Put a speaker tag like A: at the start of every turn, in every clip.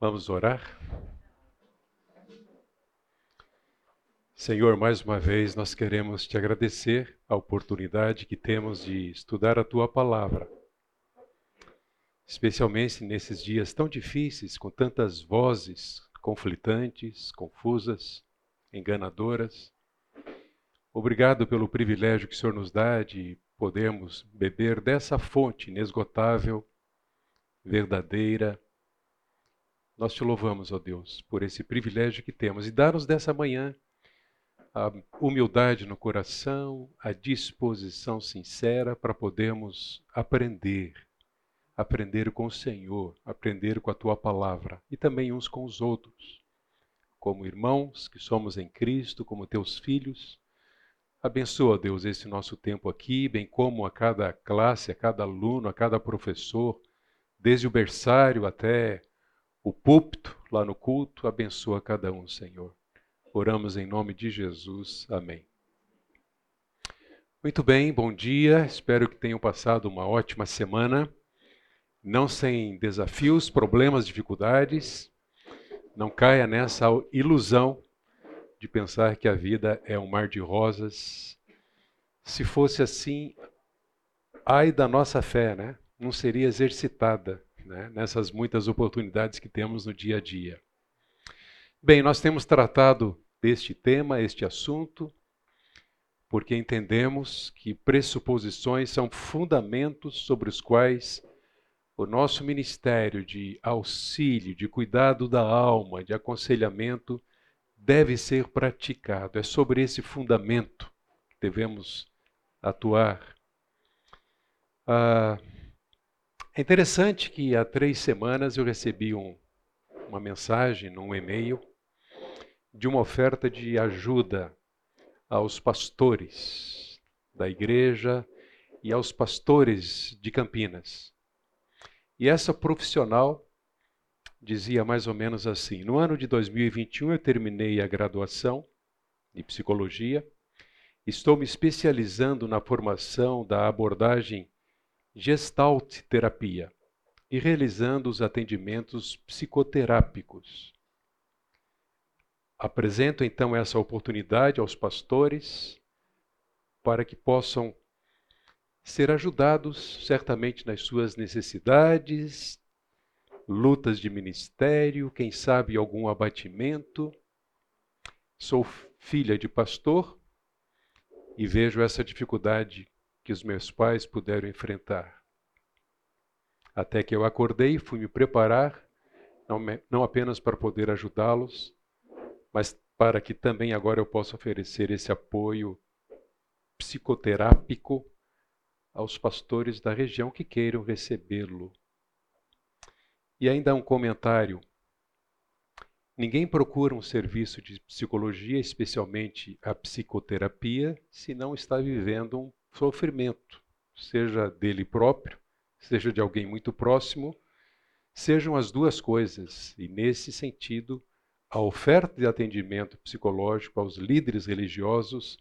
A: Vamos orar? Senhor, mais uma vez nós queremos te agradecer a oportunidade que temos de estudar a tua palavra. Especialmente nesses dias tão difíceis, com tantas vozes conflitantes, confusas, enganadoras. Obrigado pelo privilégio que o Senhor nos dá de podermos beber dessa fonte inesgotável, verdadeira. Nós te louvamos, ó Deus, por esse privilégio que temos e dar-nos dessa manhã a humildade no coração, a disposição sincera para podermos aprender, aprender com o Senhor, aprender com a tua palavra e também uns com os outros. Como irmãos que somos em Cristo, como teus filhos, abençoa, Deus, esse nosso tempo aqui, bem como a cada classe, a cada aluno, a cada professor, desde o berçário até o púlpito lá no culto, abençoa cada um, Senhor. Oramos em nome de Jesus. Amém. Muito bem, bom dia. Espero que tenham passado uma ótima semana. Não sem desafios, problemas, dificuldades. Não caia nessa ilusão de pensar que a vida é um mar de rosas. Se fosse assim, ai da nossa fé, né? Não seria exercitada né? nessas muitas oportunidades que temos no dia a dia. Bem, nós temos tratado deste tema, este assunto, porque entendemos que pressuposições são fundamentos sobre os quais o nosso ministério de auxílio, de cuidado da alma, de aconselhamento deve ser praticado. É sobre esse fundamento que devemos atuar. Ah, é interessante que há três semanas eu recebi um, uma mensagem num e-mail de uma oferta de ajuda aos pastores da igreja e aos pastores de Campinas. E essa profissional dizia mais ou menos assim: No ano de 2021 eu terminei a graduação de psicologia, estou me especializando na formação da abordagem Gestalt terapia e realizando os atendimentos psicoterápicos. Apresento então essa oportunidade aos pastores para que possam ser ajudados certamente nas suas necessidades, lutas de ministério, quem sabe algum abatimento. Sou filha de pastor e vejo essa dificuldade que os meus pais puderam enfrentar. Até que eu acordei, fui me preparar, não, não apenas para poder ajudá-los, mas para que também agora eu possa oferecer esse apoio psicoterápico aos pastores da região que queiram recebê-lo. E ainda um comentário. Ninguém procura um serviço de psicologia, especialmente a psicoterapia, se não está vivendo um sofrimento, seja dele próprio, seja de alguém muito próximo, sejam as duas coisas. E nesse sentido, a oferta de atendimento psicológico aos líderes religiosos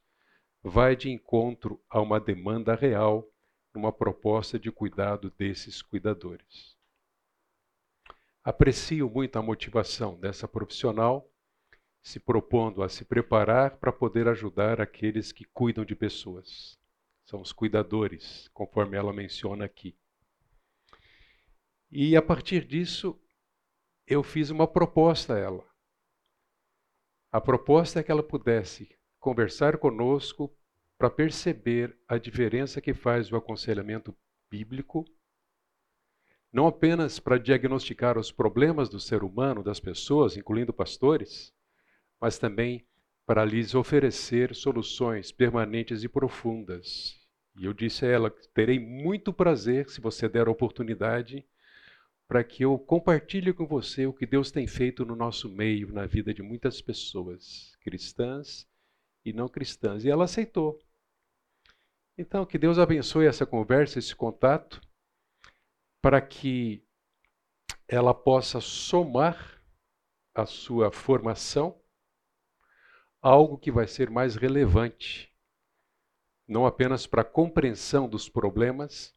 A: vai de encontro a uma demanda real numa proposta de cuidado desses cuidadores. Aprecio muito a motivação dessa profissional se propondo a se preparar para poder ajudar aqueles que cuidam de pessoas. São os cuidadores, conforme ela menciona aqui. E a partir disso, eu fiz uma proposta a ela. A proposta é que ela pudesse conversar conosco para perceber a diferença que faz o aconselhamento bíblico, não apenas para diagnosticar os problemas do ser humano, das pessoas, incluindo pastores, mas também para lhes oferecer soluções permanentes e profundas. E eu disse a ela: terei muito prazer, se você der a oportunidade, para que eu compartilhe com você o que Deus tem feito no nosso meio, na vida de muitas pessoas, cristãs e não cristãs. E ela aceitou. Então, que Deus abençoe essa conversa, esse contato, para que ela possa somar a sua formação algo que vai ser mais relevante, não apenas para a compreensão dos problemas,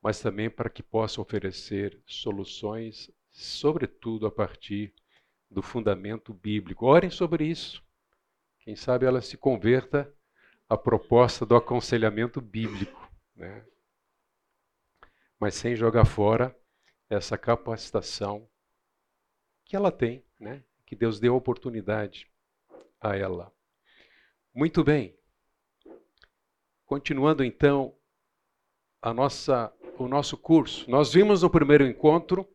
A: mas também para que possa oferecer soluções sobretudo a partir do fundamento bíblico. Orem sobre isso. Quem sabe ela se converta à proposta do aconselhamento bíblico, né? mas sem jogar fora essa capacitação que ela tem, né? que Deus deu oportunidade a ela. Muito bem. Continuando então a nossa, o nosso curso. Nós vimos no primeiro encontro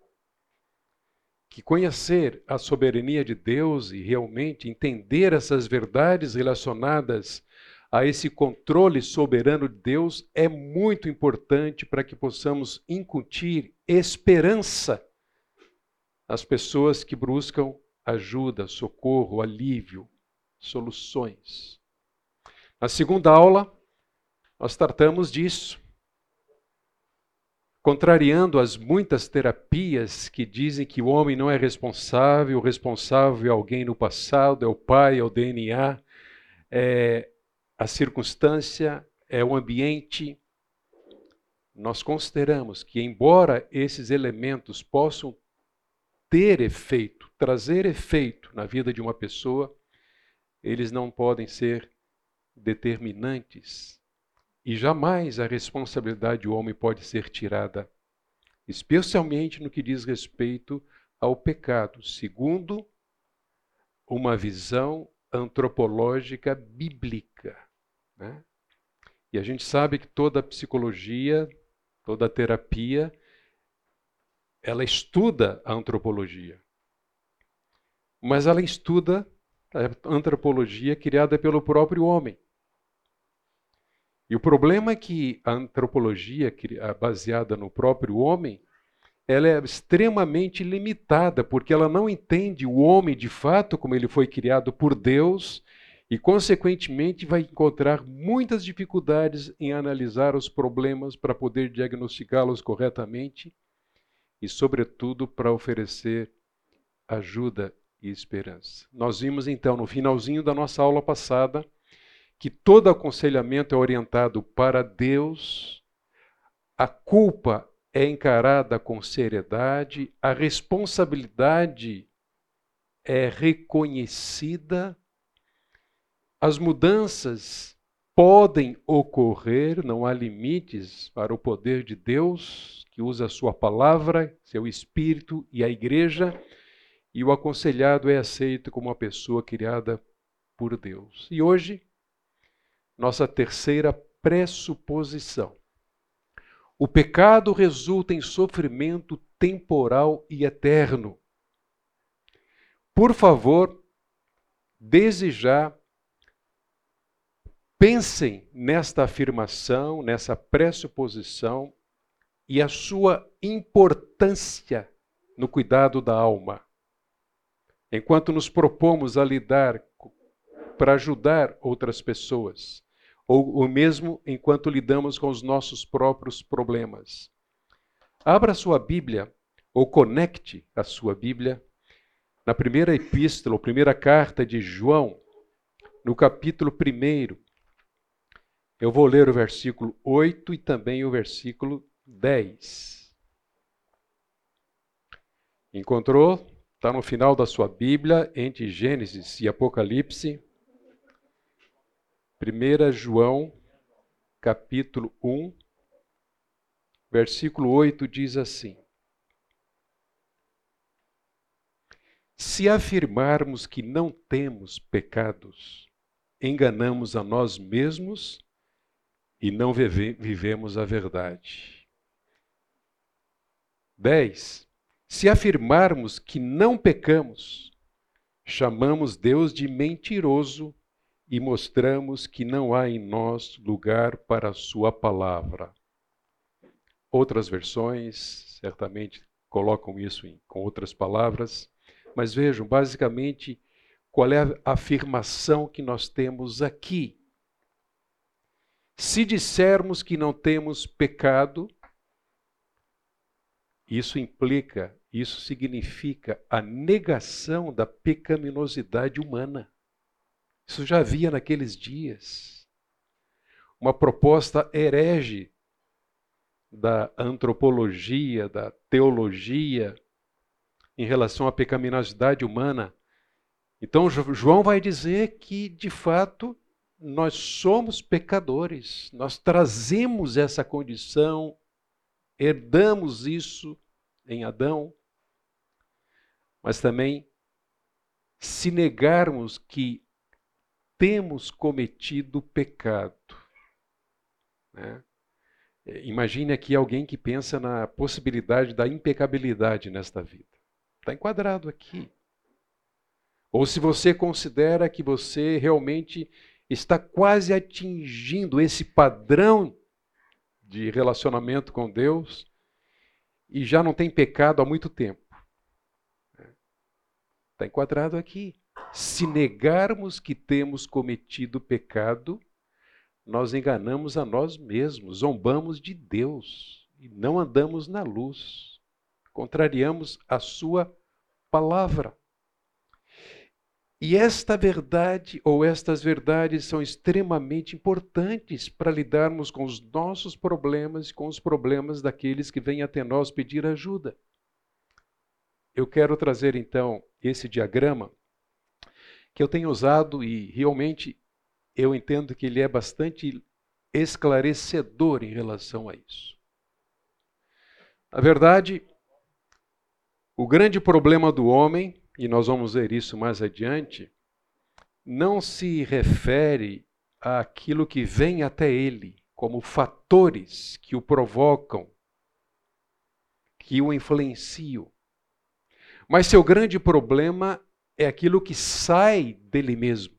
A: que conhecer a soberania de Deus e realmente entender essas verdades relacionadas a esse controle soberano de Deus é muito importante para que possamos incutir esperança às pessoas que buscam ajuda, socorro, alívio, soluções. Na segunda aula, nós tratamos disso contrariando as muitas terapias que dizem que o homem não é responsável, o responsável é alguém no passado, é o pai, é o DNA, é a circunstância, é o ambiente. Nós consideramos que, embora esses elementos possam ter efeito, trazer efeito na vida de uma pessoa, eles não podem ser determinantes e jamais a responsabilidade do homem pode ser tirada, especialmente no que diz respeito ao pecado, segundo uma visão antropológica bíblica. Né? E a gente sabe que toda psicologia, toda terapia, ela estuda a antropologia. Mas ela estuda a antropologia criada pelo próprio homem. E o problema é que a antropologia baseada no próprio homem, ela é extremamente limitada, porque ela não entende o homem de fato como ele foi criado por Deus e, consequentemente, vai encontrar muitas dificuldades em analisar os problemas para poder diagnosticá-los corretamente e, sobretudo, para oferecer ajuda e esperança. Nós vimos então no finalzinho da nossa aula passada que todo aconselhamento é orientado para Deus, a culpa é encarada com seriedade, a responsabilidade é reconhecida, as mudanças podem ocorrer, não há limites para o poder de Deus, que usa a sua palavra, seu espírito e a igreja, e o aconselhado é aceito como uma pessoa criada por Deus. E hoje nossa terceira pressuposição. O pecado resulta em sofrimento temporal e eterno. Por favor, desde já, pensem nesta afirmação, nessa pressuposição e a sua importância no cuidado da alma. Enquanto nos propomos a lidar para ajudar outras pessoas, ou o mesmo enquanto lidamos com os nossos próprios problemas. Abra sua Bíblia, ou conecte a sua Bíblia, na primeira epístola, ou primeira carta de João, no capítulo 1. Eu vou ler o versículo 8 e também o versículo 10. Encontrou? Está no final da sua Bíblia, entre Gênesis e Apocalipse. 1 João, capítulo 1, versículo 8 diz assim: Se afirmarmos que não temos pecados, enganamos a nós mesmos e não vive, vivemos a verdade. 10. Se afirmarmos que não pecamos, chamamos Deus de mentiroso e mostramos que não há em nós lugar para a Sua palavra. Outras versões certamente colocam isso em, com outras palavras, mas vejam, basicamente, qual é a afirmação que nós temos aqui. Se dissermos que não temos pecado, isso implica, isso significa a negação da pecaminosidade humana. Isso já havia naqueles dias. Uma proposta herege da antropologia, da teologia, em relação à pecaminosidade humana. Então, João vai dizer que, de fato, nós somos pecadores, nós trazemos essa condição, herdamos isso em Adão, mas também, se negarmos que temos cometido pecado, né? Imagine aqui alguém que pensa na possibilidade da impecabilidade nesta vida. Está enquadrado aqui. Ou se você considera que você realmente está quase atingindo esse padrão de relacionamento com Deus e já não tem pecado há muito tempo. Está enquadrado aqui. Se negarmos que temos cometido pecado, nós enganamos a nós mesmos, zombamos de Deus e não andamos na luz, contrariamos a Sua palavra. E esta verdade ou estas verdades são extremamente importantes para lidarmos com os nossos problemas e com os problemas daqueles que vêm até nós pedir ajuda. Eu quero trazer então esse diagrama que eu tenho usado e realmente eu entendo que ele é bastante esclarecedor em relação a isso. Na verdade, o grande problema do homem e nós vamos ver isso mais adiante, não se refere àquilo que vem até ele, como fatores que o provocam, que o influenciam. Mas seu grande problema é aquilo que sai dele mesmo,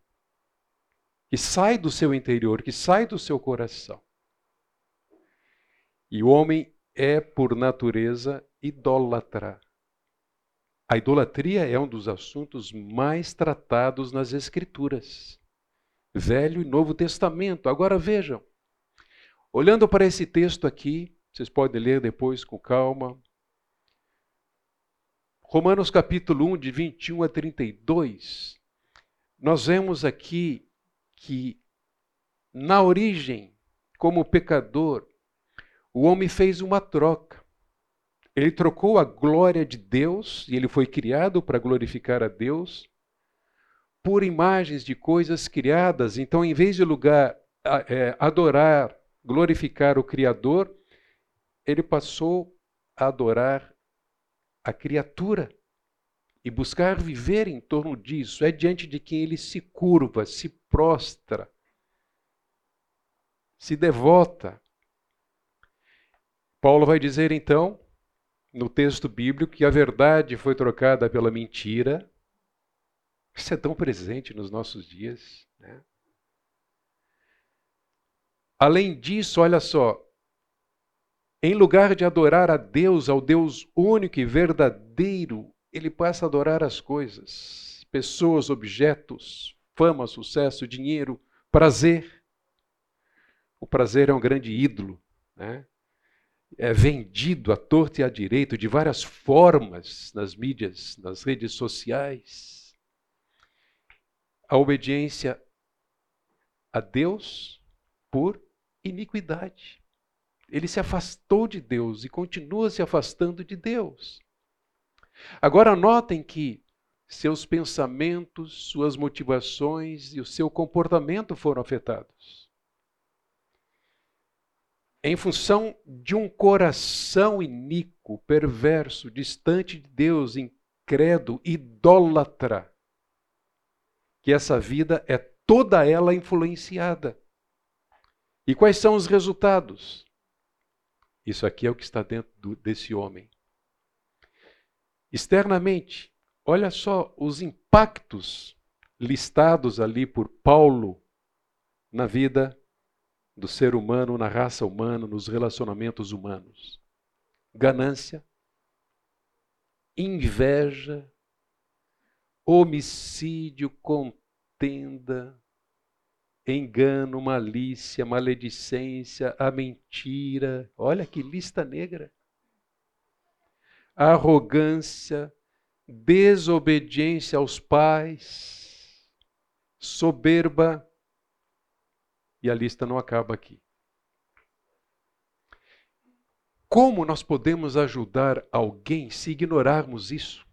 A: que sai do seu interior, que sai do seu coração. E o homem é, por natureza, idólatra. A idolatria é um dos assuntos mais tratados nas Escrituras, Velho e Novo Testamento. Agora vejam, olhando para esse texto aqui, vocês podem ler depois com calma. Romanos capítulo 1, de 21 a 32, nós vemos aqui que, na origem, como pecador, o homem fez uma troca. Ele trocou a glória de Deus, e ele foi criado para glorificar a Deus, por imagens de coisas criadas. Então, em vez de lugar é, adorar, glorificar o Criador, ele passou a adorar a criatura e buscar viver em torno disso. É diante de quem ele se curva, se prostra, se devota. Paulo vai dizer então no texto bíblico que a verdade foi trocada pela mentira. Isso é tão presente nos nossos dias. Né? Além disso, olha só, em lugar de adorar a Deus, ao Deus único e verdadeiro, ele passa a adorar as coisas, pessoas, objetos, fama, sucesso, dinheiro, prazer. O prazer é um grande ídolo, né? é vendido à torta e à direita de várias formas nas mídias, nas redes sociais. A obediência a Deus por iniquidade. Ele se afastou de Deus e continua se afastando de Deus. Agora notem que seus pensamentos, suas motivações e o seu comportamento foram afetados em função de um coração iníquo, perverso, distante de Deus, incrédulo, idólatra, que essa vida é toda ela influenciada. E quais são os resultados? Isso aqui é o que está dentro do, desse homem. Externamente, olha só os impactos listados ali por Paulo na vida do ser humano, na raça humana, nos relacionamentos humanos. Ganância, inveja, homicídio, contenda, engano, malícia, maledicência, a mentira. Olha que lista negra. Arrogância, desobediência aos pais, soberba, e a lista não acaba aqui. Como nós podemos ajudar alguém se ignorarmos isso?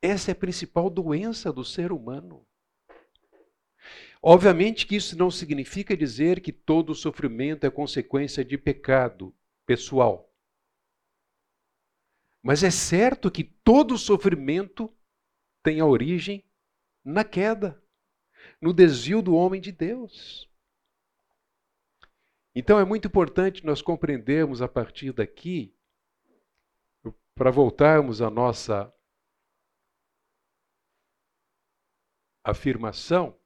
A: Essa é a principal doença do ser humano. Obviamente que isso não significa dizer que todo sofrimento é consequência de pecado pessoal. Mas é certo que todo sofrimento tem a origem na queda, no desvio do homem de Deus. Então é muito importante nós compreendermos a partir daqui, para voltarmos à nossa afirmação,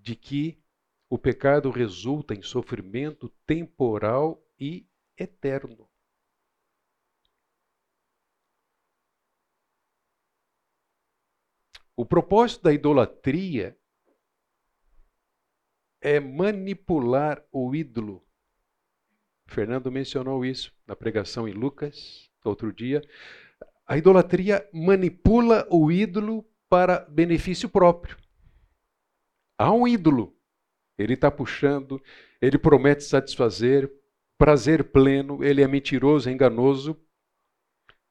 A: de que o pecado resulta em sofrimento temporal e eterno. O propósito da idolatria é manipular o ídolo. Fernando mencionou isso na pregação em Lucas, outro dia. A idolatria manipula o ídolo para benefício próprio. Há um ídolo, ele está puxando, ele promete satisfazer, prazer pleno, ele é mentiroso, é enganoso.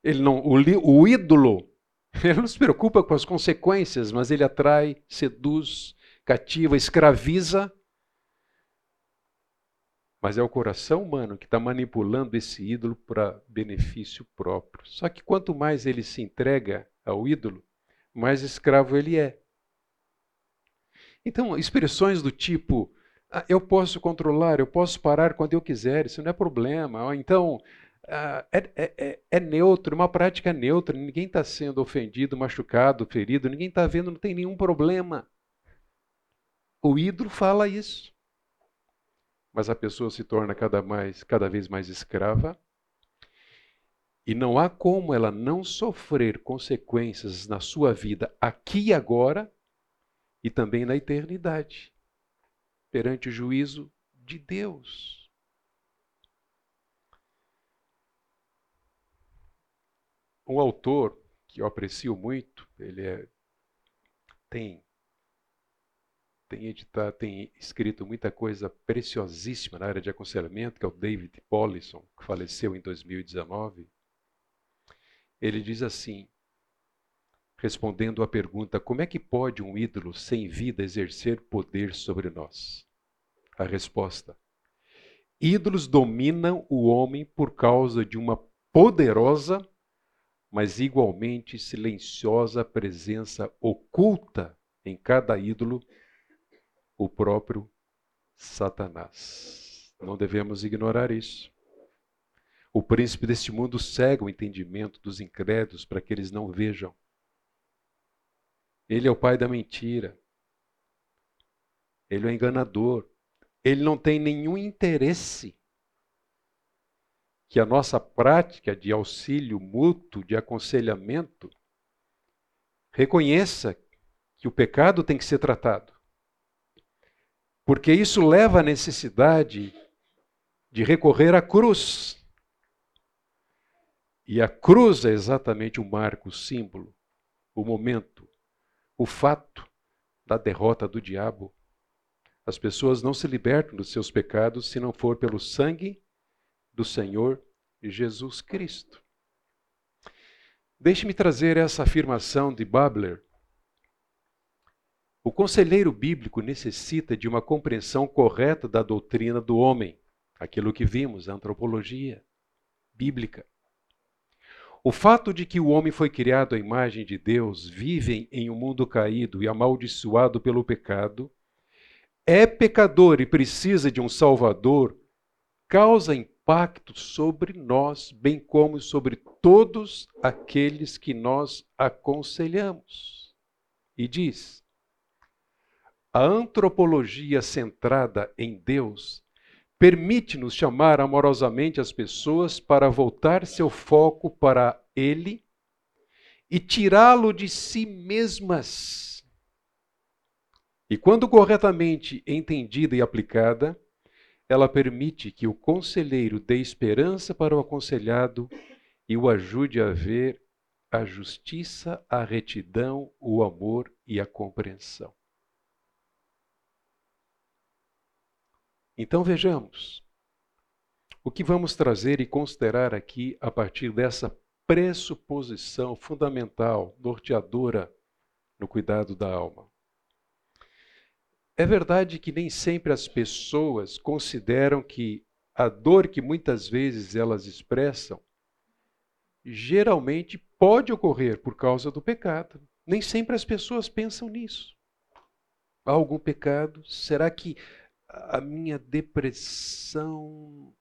A: Ele não, o, o ídolo ele não se preocupa com as consequências, mas ele atrai, seduz, cativa, escraviza. Mas é o coração humano que está manipulando esse ídolo para benefício próprio. Só que quanto mais ele se entrega ao ídolo, mais escravo ele é. Então, expressões do tipo: ah, eu posso controlar, eu posso parar quando eu quiser, isso não é problema. Ou então, Uh, é, é, é, neutro, uma prática neutra, ninguém está sendo ofendido, machucado, ferido, ninguém está vendo, não tem nenhum problema. O ídolo fala isso. Mas a pessoa se torna cada, mais, cada vez mais escrava. E não há como ela não sofrer consequências na sua vida aqui e agora e também na eternidade, perante o juízo de Deus. Um autor que eu aprecio muito, ele é, tem tem editado, tem escrito muita coisa preciosíssima na área de aconselhamento, que é o David Paulison, que faleceu em 2019. Ele diz assim, respondendo à pergunta: como é que pode um ídolo sem vida exercer poder sobre nós? A resposta: ídolos dominam o homem por causa de uma poderosa mas igualmente silenciosa presença oculta em cada ídolo, o próprio Satanás. Não devemos ignorar isso. O príncipe deste mundo cega o entendimento dos incrédulos para que eles não vejam. Ele é o pai da mentira. Ele é o enganador. Ele não tem nenhum interesse que a nossa prática de auxílio mútuo, de aconselhamento, reconheça que o pecado tem que ser tratado. Porque isso leva à necessidade de recorrer à cruz. E a cruz é exatamente o marco, o símbolo, o momento, o fato da derrota do diabo. As pessoas não se libertam dos seus pecados se não for pelo sangue do Senhor Jesus Cristo. Deixe-me trazer essa afirmação de Babler. O conselheiro bíblico necessita de uma compreensão correta da doutrina do homem, aquilo que vimos, a antropologia bíblica. O fato de que o homem foi criado à imagem de Deus, vive em um mundo caído e amaldiçoado pelo pecado, é pecador e precisa de um Salvador, causa impacto sobre nós, bem como sobre todos aqueles que nós aconselhamos. E diz: a antropologia centrada em Deus permite-nos chamar amorosamente as pessoas para voltar seu foco para Ele e tirá-lo de si mesmas. E quando corretamente entendida e aplicada, ela permite que o conselheiro dê esperança para o aconselhado e o ajude a ver a justiça, a retidão, o amor e a compreensão. Então vejamos o que vamos trazer e considerar aqui a partir dessa pressuposição fundamental, norteadora no cuidado da alma. É verdade que nem sempre as pessoas consideram que a dor que muitas vezes elas expressam geralmente pode ocorrer por causa do pecado. Nem sempre as pessoas pensam nisso. Há algum pecado? Será que a minha depressão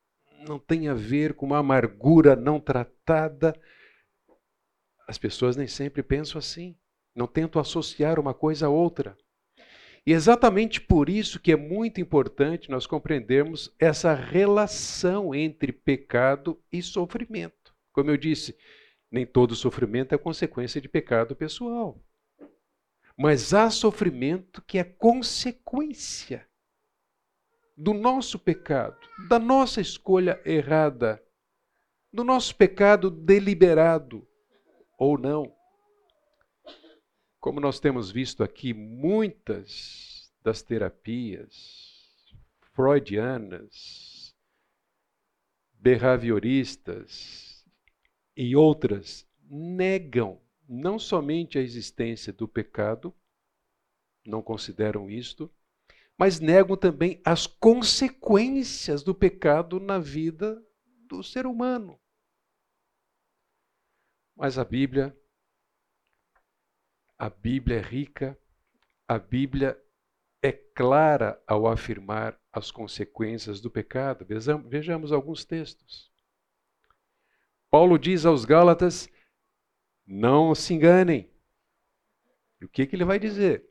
A: não tem a ver com uma amargura não tratada? As pessoas nem sempre pensam assim. Não tentam associar uma coisa a outra. E exatamente por isso que é muito importante nós compreendermos essa relação entre pecado e sofrimento. Como eu disse, nem todo sofrimento é consequência de pecado pessoal. Mas há sofrimento que é consequência do nosso pecado, da nossa escolha errada, do nosso pecado deliberado ou não. Como nós temos visto aqui, muitas das terapias freudianas, behavioristas e outras negam não somente a existência do pecado, não consideram isto, mas negam também as consequências do pecado na vida do ser humano. Mas a Bíblia a Bíblia é rica, a Bíblia é clara ao afirmar as consequências do pecado. Vejamos alguns textos. Paulo diz aos Gálatas: não se enganem. E o que, que ele vai dizer?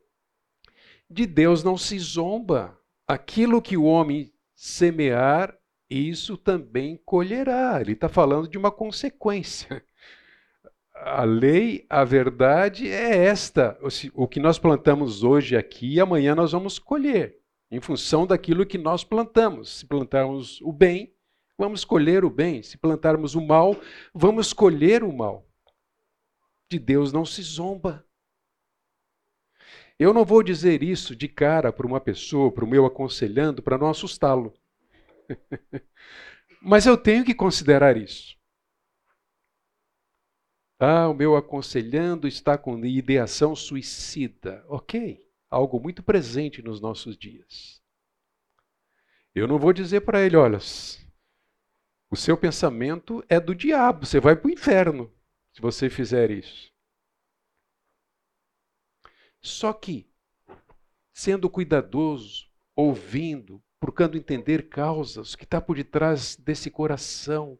A: De Deus não se zomba. Aquilo que o homem semear, isso também colherá. Ele está falando de uma consequência a lei, a verdade é esta. O que nós plantamos hoje aqui, amanhã nós vamos colher, em função daquilo que nós plantamos. Se plantarmos o bem, vamos colher o bem. Se plantarmos o mal, vamos colher o mal. De Deus não se zomba. Eu não vou dizer isso de cara para uma pessoa, para o meu aconselhando, para não assustá-lo. Mas eu tenho que considerar isso. Ah, o meu aconselhando está com ideação suicida. Ok, algo muito presente nos nossos dias. Eu não vou dizer para ele, olha, o seu pensamento é do diabo, você vai para o inferno se você fizer isso. Só que, sendo cuidadoso, ouvindo, procurando entender causas, que está por detrás desse coração,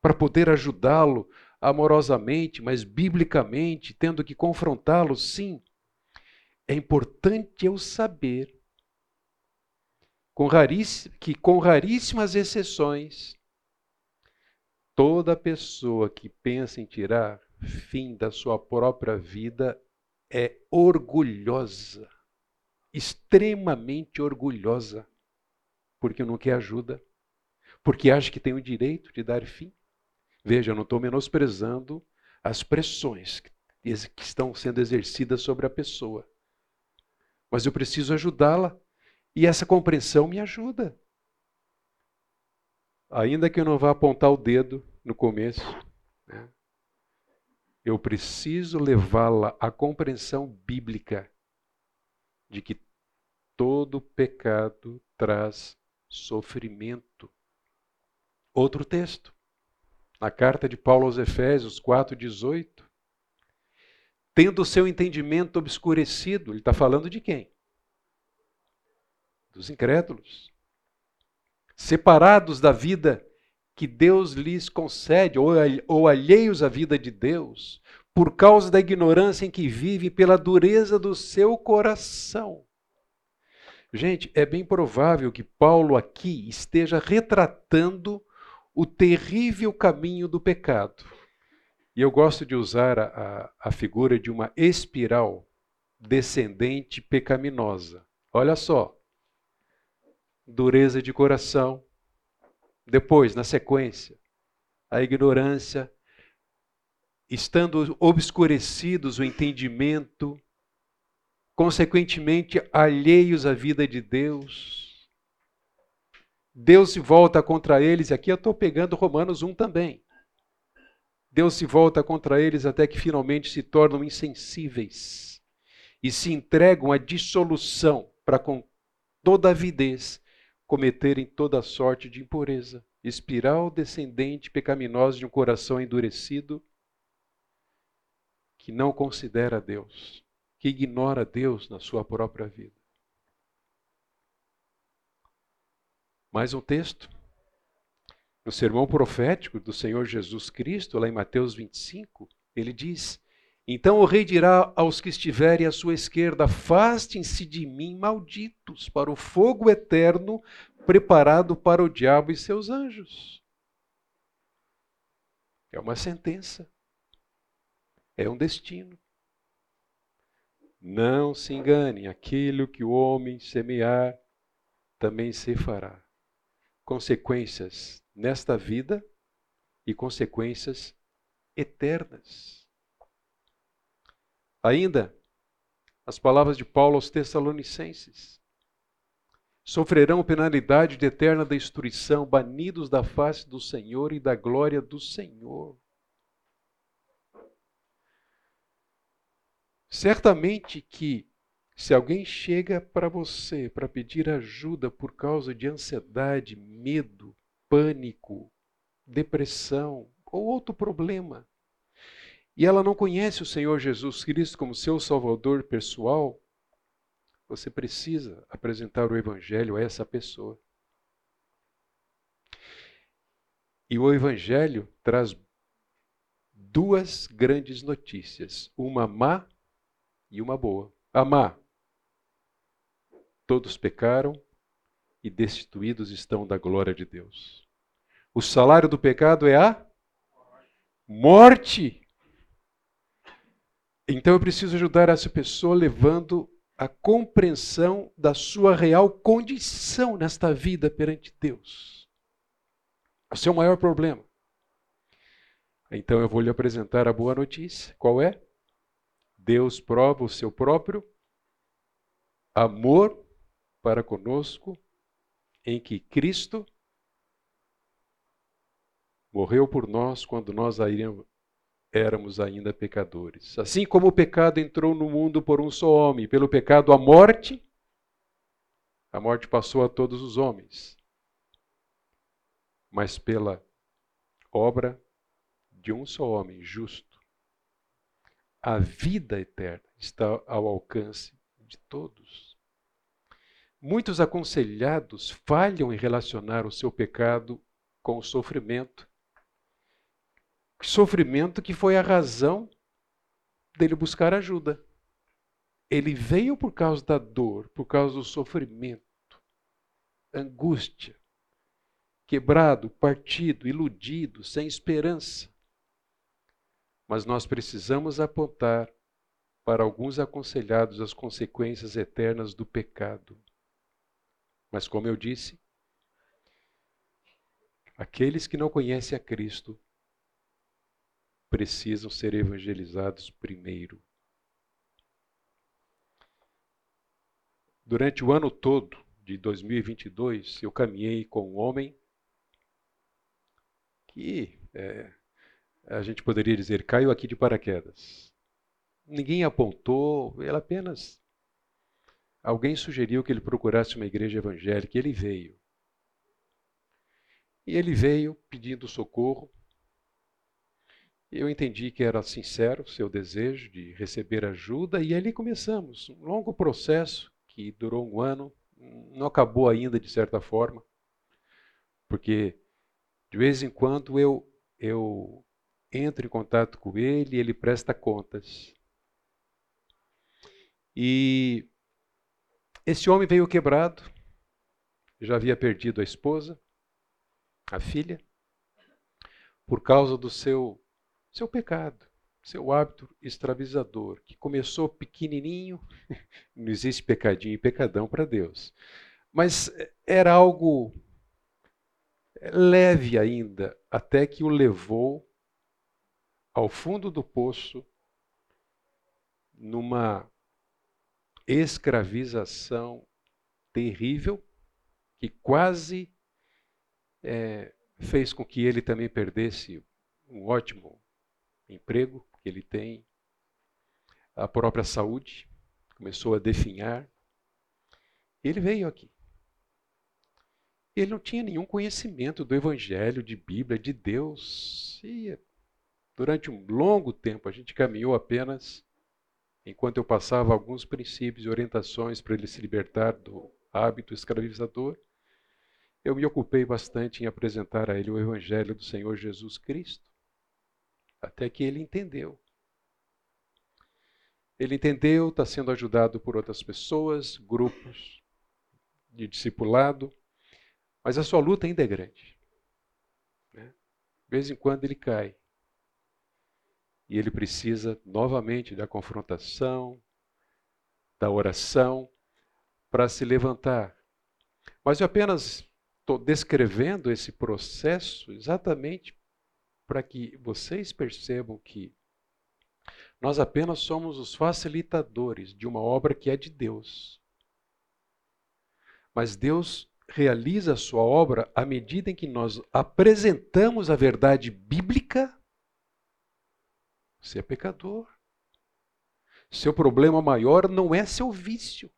A: para poder ajudá-lo amorosamente, mas biblicamente, tendo que confrontá-lo, sim. É importante eu saber com que, com raríssimas exceções, toda pessoa que pensa em tirar fim da sua própria vida é orgulhosa, extremamente orgulhosa, porque não quer ajuda, porque acha que tem o direito de dar fim. Veja, eu não estou menosprezando as pressões que estão sendo exercidas sobre a pessoa. Mas eu preciso ajudá-la. E essa compreensão me ajuda. Ainda que eu não vá apontar o dedo no começo, né? Eu preciso levá-la à compreensão bíblica de que todo pecado traz sofrimento. Outro texto na carta de Paulo aos Efésios 4,18, tendo o seu entendimento obscurecido, ele está falando de quem? Dos incrédulos. Separados da vida que Deus lhes concede, ou alheios à vida de Deus, por causa da ignorância em que vivem, pela dureza do seu coração. Gente, é bem provável que Paulo aqui esteja retratando o terrível caminho do pecado. E eu gosto de usar a, a, a figura de uma espiral descendente pecaminosa. Olha só. Dureza de coração. Depois, na sequência, a ignorância, estando obscurecidos o entendimento, consequentemente alheios à vida de Deus, Deus se volta contra eles, e aqui eu estou pegando Romanos 1 também. Deus se volta contra eles até que finalmente se tornam insensíveis e se entregam à dissolução para com toda avidez cometerem toda sorte de impureza, espiral descendente pecaminosa de um coração endurecido que não considera Deus, que ignora Deus na sua própria vida. Mais um texto. No sermão profético do Senhor Jesus Cristo, lá em Mateus 25, ele diz: Então o rei dirá aos que estiverem à sua esquerda: Afastem-se de mim, malditos, para o fogo eterno preparado para o diabo e seus anjos. É uma sentença. É um destino. Não se engane, aquilo que o homem semear, também se fará. Consequências nesta vida e consequências eternas. Ainda, as palavras de Paulo aos Tessalonicenses: sofrerão penalidade de eterna destruição, banidos da face do Senhor e da glória do Senhor. Certamente que se alguém chega para você para pedir ajuda por causa de ansiedade, medo, pânico, depressão ou outro problema, e ela não conhece o Senhor Jesus Cristo como seu Salvador pessoal, você precisa apresentar o Evangelho a essa pessoa. E o Evangelho traz duas grandes notícias, uma má e uma boa. A má. Todos pecaram e destituídos estão da glória de Deus. O salário do pecado é a morte. Então eu preciso ajudar essa pessoa levando a compreensão da sua real condição nesta vida perante Deus. O seu maior problema. Então eu vou lhe apresentar a boa notícia. Qual é? Deus prova o seu próprio amor para conosco, em que Cristo morreu por nós quando nós éramos ainda pecadores. Assim como o pecado entrou no mundo por um só homem, pelo pecado a morte, a morte passou a todos os homens. Mas pela obra de um só homem justo, a vida eterna está ao alcance de todos. Muitos aconselhados falham em relacionar o seu pecado com o sofrimento. Sofrimento que foi a razão dele buscar ajuda. Ele veio por causa da dor, por causa do sofrimento, angústia, quebrado, partido, iludido, sem esperança. Mas nós precisamos apontar para alguns aconselhados as consequências eternas do pecado. Mas, como eu disse, aqueles que não conhecem a Cristo precisam ser evangelizados primeiro. Durante o ano todo de 2022, eu caminhei com um homem que é, a gente poderia dizer, caiu aqui de paraquedas. Ninguém apontou, ele apenas. Alguém sugeriu que ele procurasse uma igreja evangélica e ele veio. E ele veio pedindo socorro. Eu entendi que era sincero o seu desejo de receber ajuda e ali começamos um longo processo que durou um ano, não acabou ainda de certa forma, porque de vez em quando eu eu entro em contato com ele e ele presta contas. E esse homem veio quebrado, já havia perdido a esposa, a filha, por causa do seu, seu pecado, seu hábito extravizador, que começou pequenininho, não existe pecadinho e pecadão para Deus, mas era algo leve ainda, até que o levou ao fundo do poço numa escravização terrível que quase é, fez com que ele também perdesse um ótimo emprego que ele tem, a própria saúde, começou a definhar. Ele veio aqui. Ele não tinha nenhum conhecimento do Evangelho, de Bíblia, de Deus. E durante um longo tempo a gente caminhou apenas enquanto eu passava alguns princípios e orientações para ele se libertar do hábito escravizador. Eu me ocupei bastante em apresentar a ele o Evangelho do Senhor Jesus Cristo, até que ele entendeu. Ele entendeu, está sendo ajudado por outras pessoas, grupos de discipulado, mas a sua luta ainda é grande. Né? De vez em quando ele cai. E ele precisa novamente da confrontação, da oração, para se levantar. Mas eu apenas estou descrevendo esse processo exatamente para que vocês percebam que nós apenas somos os facilitadores de uma obra que é de Deus. Mas Deus realiza a sua obra à medida em que nós apresentamos a verdade bíblica. Você é pecador. Seu problema maior não é seu vício,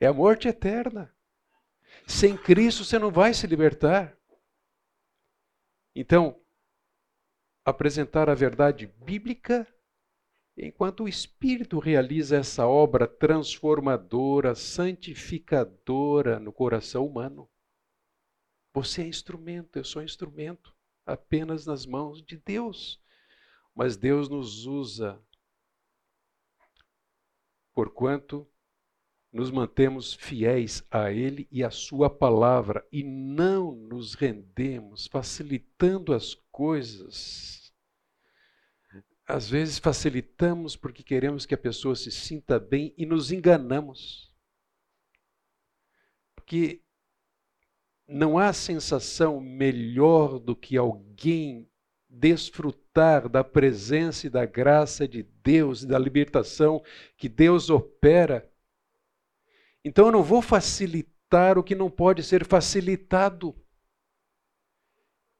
A: é a morte eterna. Sem Cristo você não vai se libertar. Então, apresentar a verdade bíblica Enquanto o Espírito realiza essa obra transformadora, santificadora no coração humano, você é instrumento, eu sou instrumento, apenas nas mãos de Deus. Mas Deus nos usa, porquanto nos mantemos fiéis a Ele e à Sua palavra e não nos rendemos facilitando as coisas às vezes facilitamos porque queremos que a pessoa se sinta bem e nos enganamos. Porque não há sensação melhor do que alguém desfrutar da presença e da graça de Deus e da libertação que Deus opera. Então eu não vou facilitar o que não pode ser facilitado.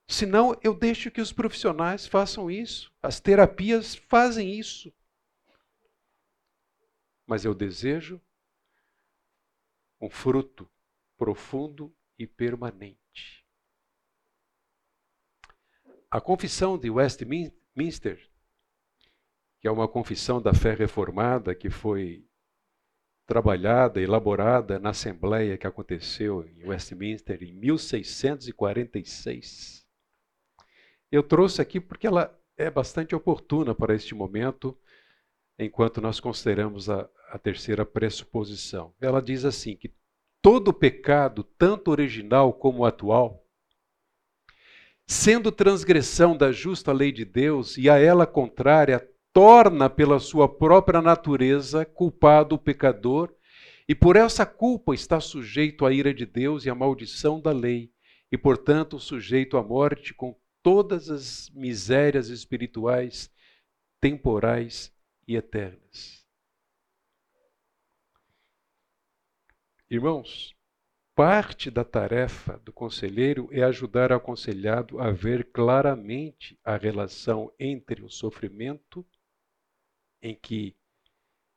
A: Senão, eu deixo que os profissionais façam isso. As terapias fazem isso. Mas eu desejo um fruto profundo e permanente. A confissão de Westminster, que é uma confissão da fé reformada que foi trabalhada, elaborada na assembleia que aconteceu em Westminster em 1646 eu trouxe aqui porque ela é bastante oportuna para este momento, enquanto nós consideramos a, a terceira pressuposição. Ela diz assim: que todo pecado, tanto original como atual, sendo transgressão da justa lei de Deus e a ela contrária, torna pela sua própria natureza culpado o pecador, e por essa culpa está sujeito à ira de Deus e à maldição da lei, e portanto sujeito à morte com todas as misérias espirituais, temporais e eternas. Irmãos, parte da tarefa do conselheiro é ajudar o aconselhado a ver claramente a relação entre o sofrimento em que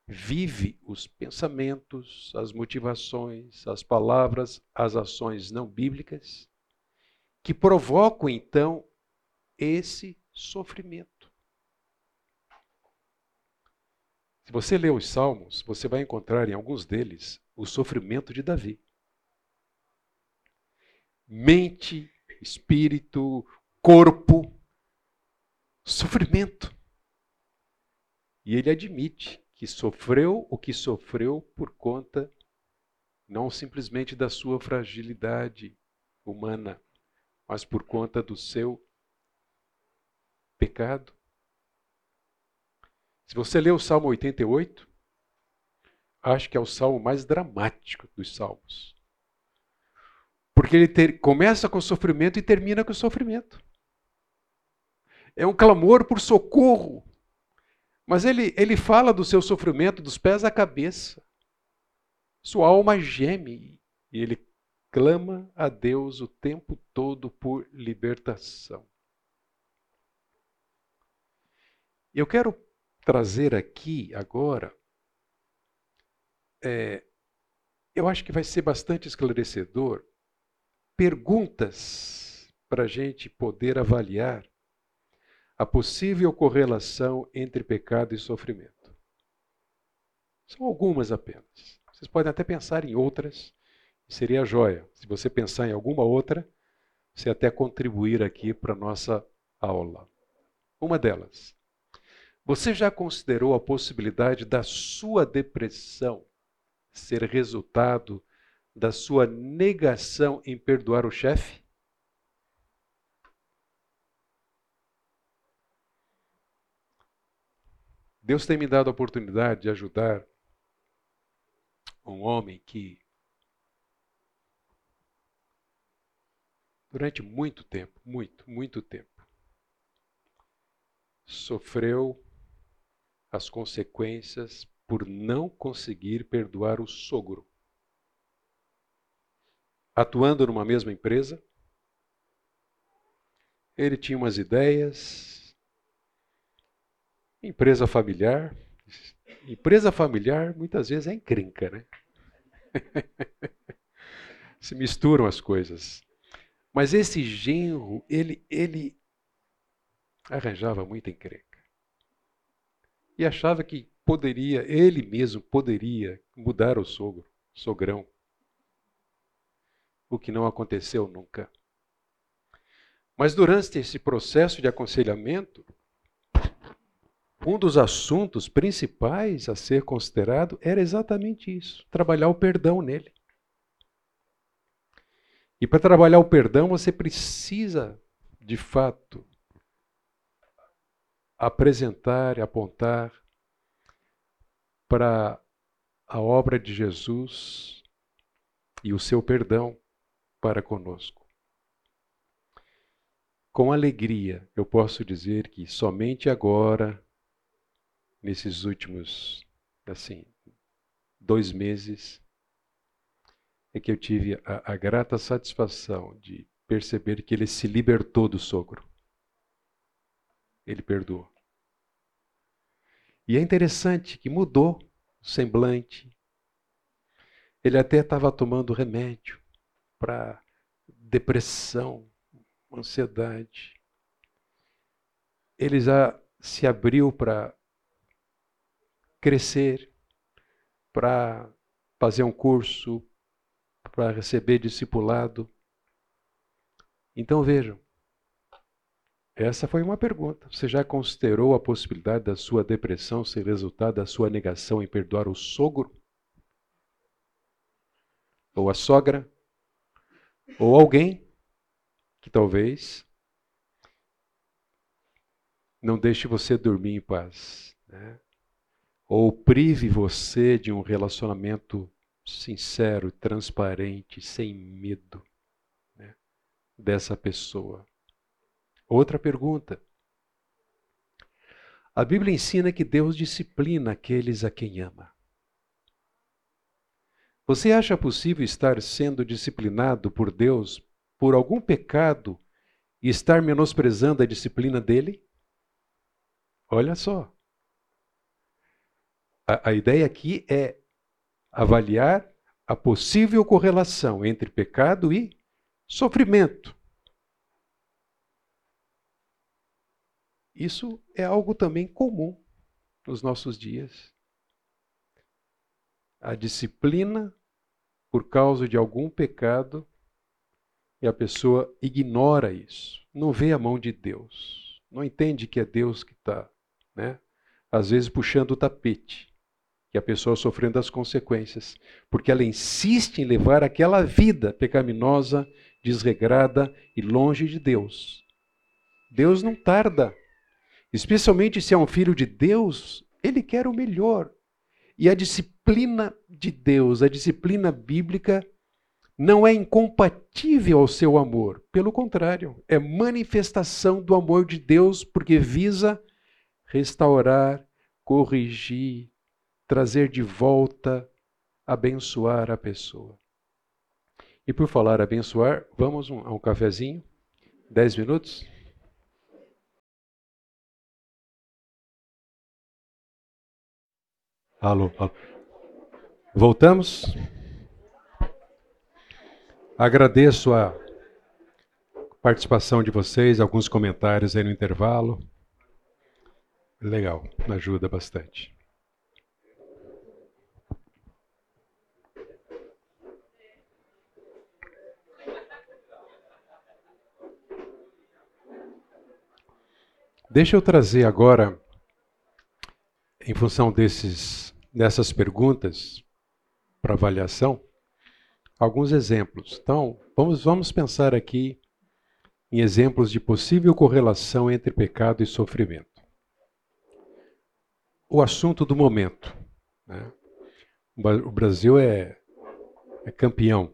A: vive os pensamentos, as motivações, as palavras, as ações não bíblicas, que provocam então esse sofrimento. Se você ler os Salmos, você vai encontrar em alguns deles o sofrimento de Davi. Mente, espírito, corpo, sofrimento. E ele admite que sofreu o que sofreu por conta não simplesmente da sua fragilidade humana, mas por conta do seu pecado. Se você ler o Salmo 88, acho que é o salmo mais dramático dos salmos. Porque ele ter, começa com sofrimento e termina com sofrimento. É um clamor por socorro. Mas ele, ele fala do seu sofrimento dos pés à cabeça. Sua alma geme e ele clama a Deus o tempo todo por libertação. Eu quero trazer aqui agora, é, eu acho que vai ser bastante esclarecedor, perguntas para a gente poder avaliar a possível correlação entre pecado e sofrimento. São algumas apenas. Vocês podem até pensar em outras, seria joia. Se você pensar em alguma outra, você até contribuir aqui para a nossa aula. Uma delas. Você já considerou a possibilidade da sua depressão ser resultado da sua negação em perdoar o chefe? Deus tem me dado a oportunidade de ajudar um homem que, durante muito tempo, muito, muito tempo, sofreu as consequências por não conseguir perdoar o sogro. Atuando numa mesma empresa, ele tinha umas ideias, empresa familiar, Empresa familiar muitas vezes é encrenca, né? Se misturam as coisas. Mas esse genro, ele, ele arranjava muita encrenca. E achava que poderia, ele mesmo poderia mudar o sogro, sogrão. O que não aconteceu nunca. Mas durante esse processo de aconselhamento, um dos assuntos principais a ser considerado era exatamente isso: trabalhar o perdão nele. E para trabalhar o perdão, você precisa, de fato, apresentar e apontar para a obra de Jesus e o seu perdão para conosco. Com alegria, eu posso dizer que somente agora nesses últimos, assim, dois meses, é que eu tive a, a grata satisfação de perceber que ele se libertou do sogro. Ele perdoou. E é interessante que mudou o semblante. Ele até estava tomando remédio para depressão, ansiedade. Ele já se abriu para crescer, para fazer um curso, para receber discipulado. Então vejam, essa foi uma pergunta. Você já considerou a possibilidade da sua depressão ser resultado da sua negação em perdoar o sogro? Ou a sogra? Ou alguém que talvez não deixe você dormir em paz? Né? Ou prive você de um relacionamento sincero, transparente, sem medo né, dessa pessoa. Outra pergunta. A Bíblia ensina que Deus disciplina aqueles a quem ama. Você acha possível estar sendo disciplinado por Deus por algum pecado e estar menosprezando a disciplina dele? Olha só a, a ideia aqui é avaliar a possível correlação entre pecado e sofrimento. Isso é algo também comum nos nossos dias. A disciplina por causa de algum pecado e a pessoa ignora isso, não vê a mão de Deus, não entende que é Deus que está, né? às vezes puxando o tapete e a pessoa sofrendo as consequências, porque ela insiste em levar aquela vida pecaminosa, desregrada e longe de Deus. Deus não tarda, especialmente se é um filho de Deus, ele quer o melhor. E a disciplina de Deus, a disciplina bíblica, não é incompatível ao seu amor. Pelo contrário, é manifestação do amor de Deus, porque visa restaurar, corrigir, trazer de volta, abençoar a pessoa. E por falar abençoar, vamos a um cafezinho? Dez minutos? Alô, alô. Voltamos? Agradeço a participação de vocês, alguns comentários aí no intervalo. Legal, ajuda bastante. Deixa eu trazer agora, em função desses, dessas perguntas para avaliação, alguns exemplos. Então, vamos, vamos pensar aqui em exemplos de possível correlação entre pecado e sofrimento. O assunto do momento. Né? O Brasil é, é campeão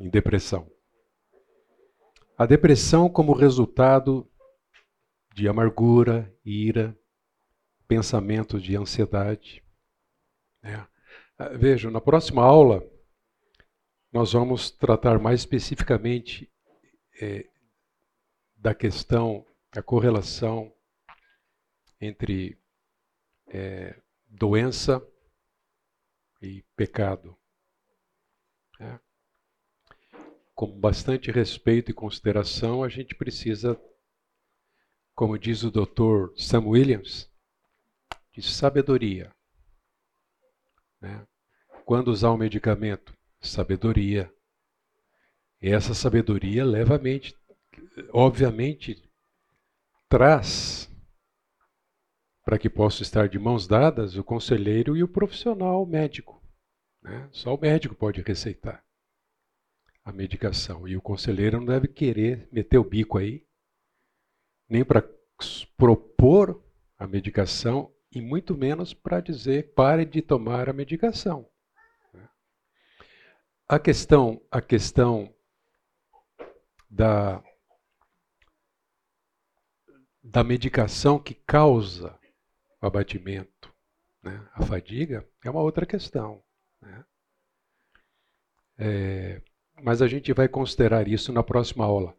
A: em depressão. A depressão como resultado de amargura, ira, pensamentos de ansiedade. É. Vejam, na próxima aula, nós vamos tratar mais especificamente é, da questão, da correlação entre é, doença e pecado. É. Com bastante respeito e consideração, a gente precisa como diz o Dr. Sam Williams, de sabedoria. Né? Quando usar um medicamento, sabedoria. E essa sabedoria leva a mente, obviamente, traz para que possa estar de mãos dadas o conselheiro e o profissional médico. Né? Só o médico pode receitar a medicação. E o conselheiro não deve querer meter o bico aí nem para propor a medicação e muito menos para dizer pare de tomar a medicação. A questão, a questão da, da medicação que causa o abatimento, né? a fadiga, é uma outra questão. Né? É, mas a gente vai considerar isso na próxima aula.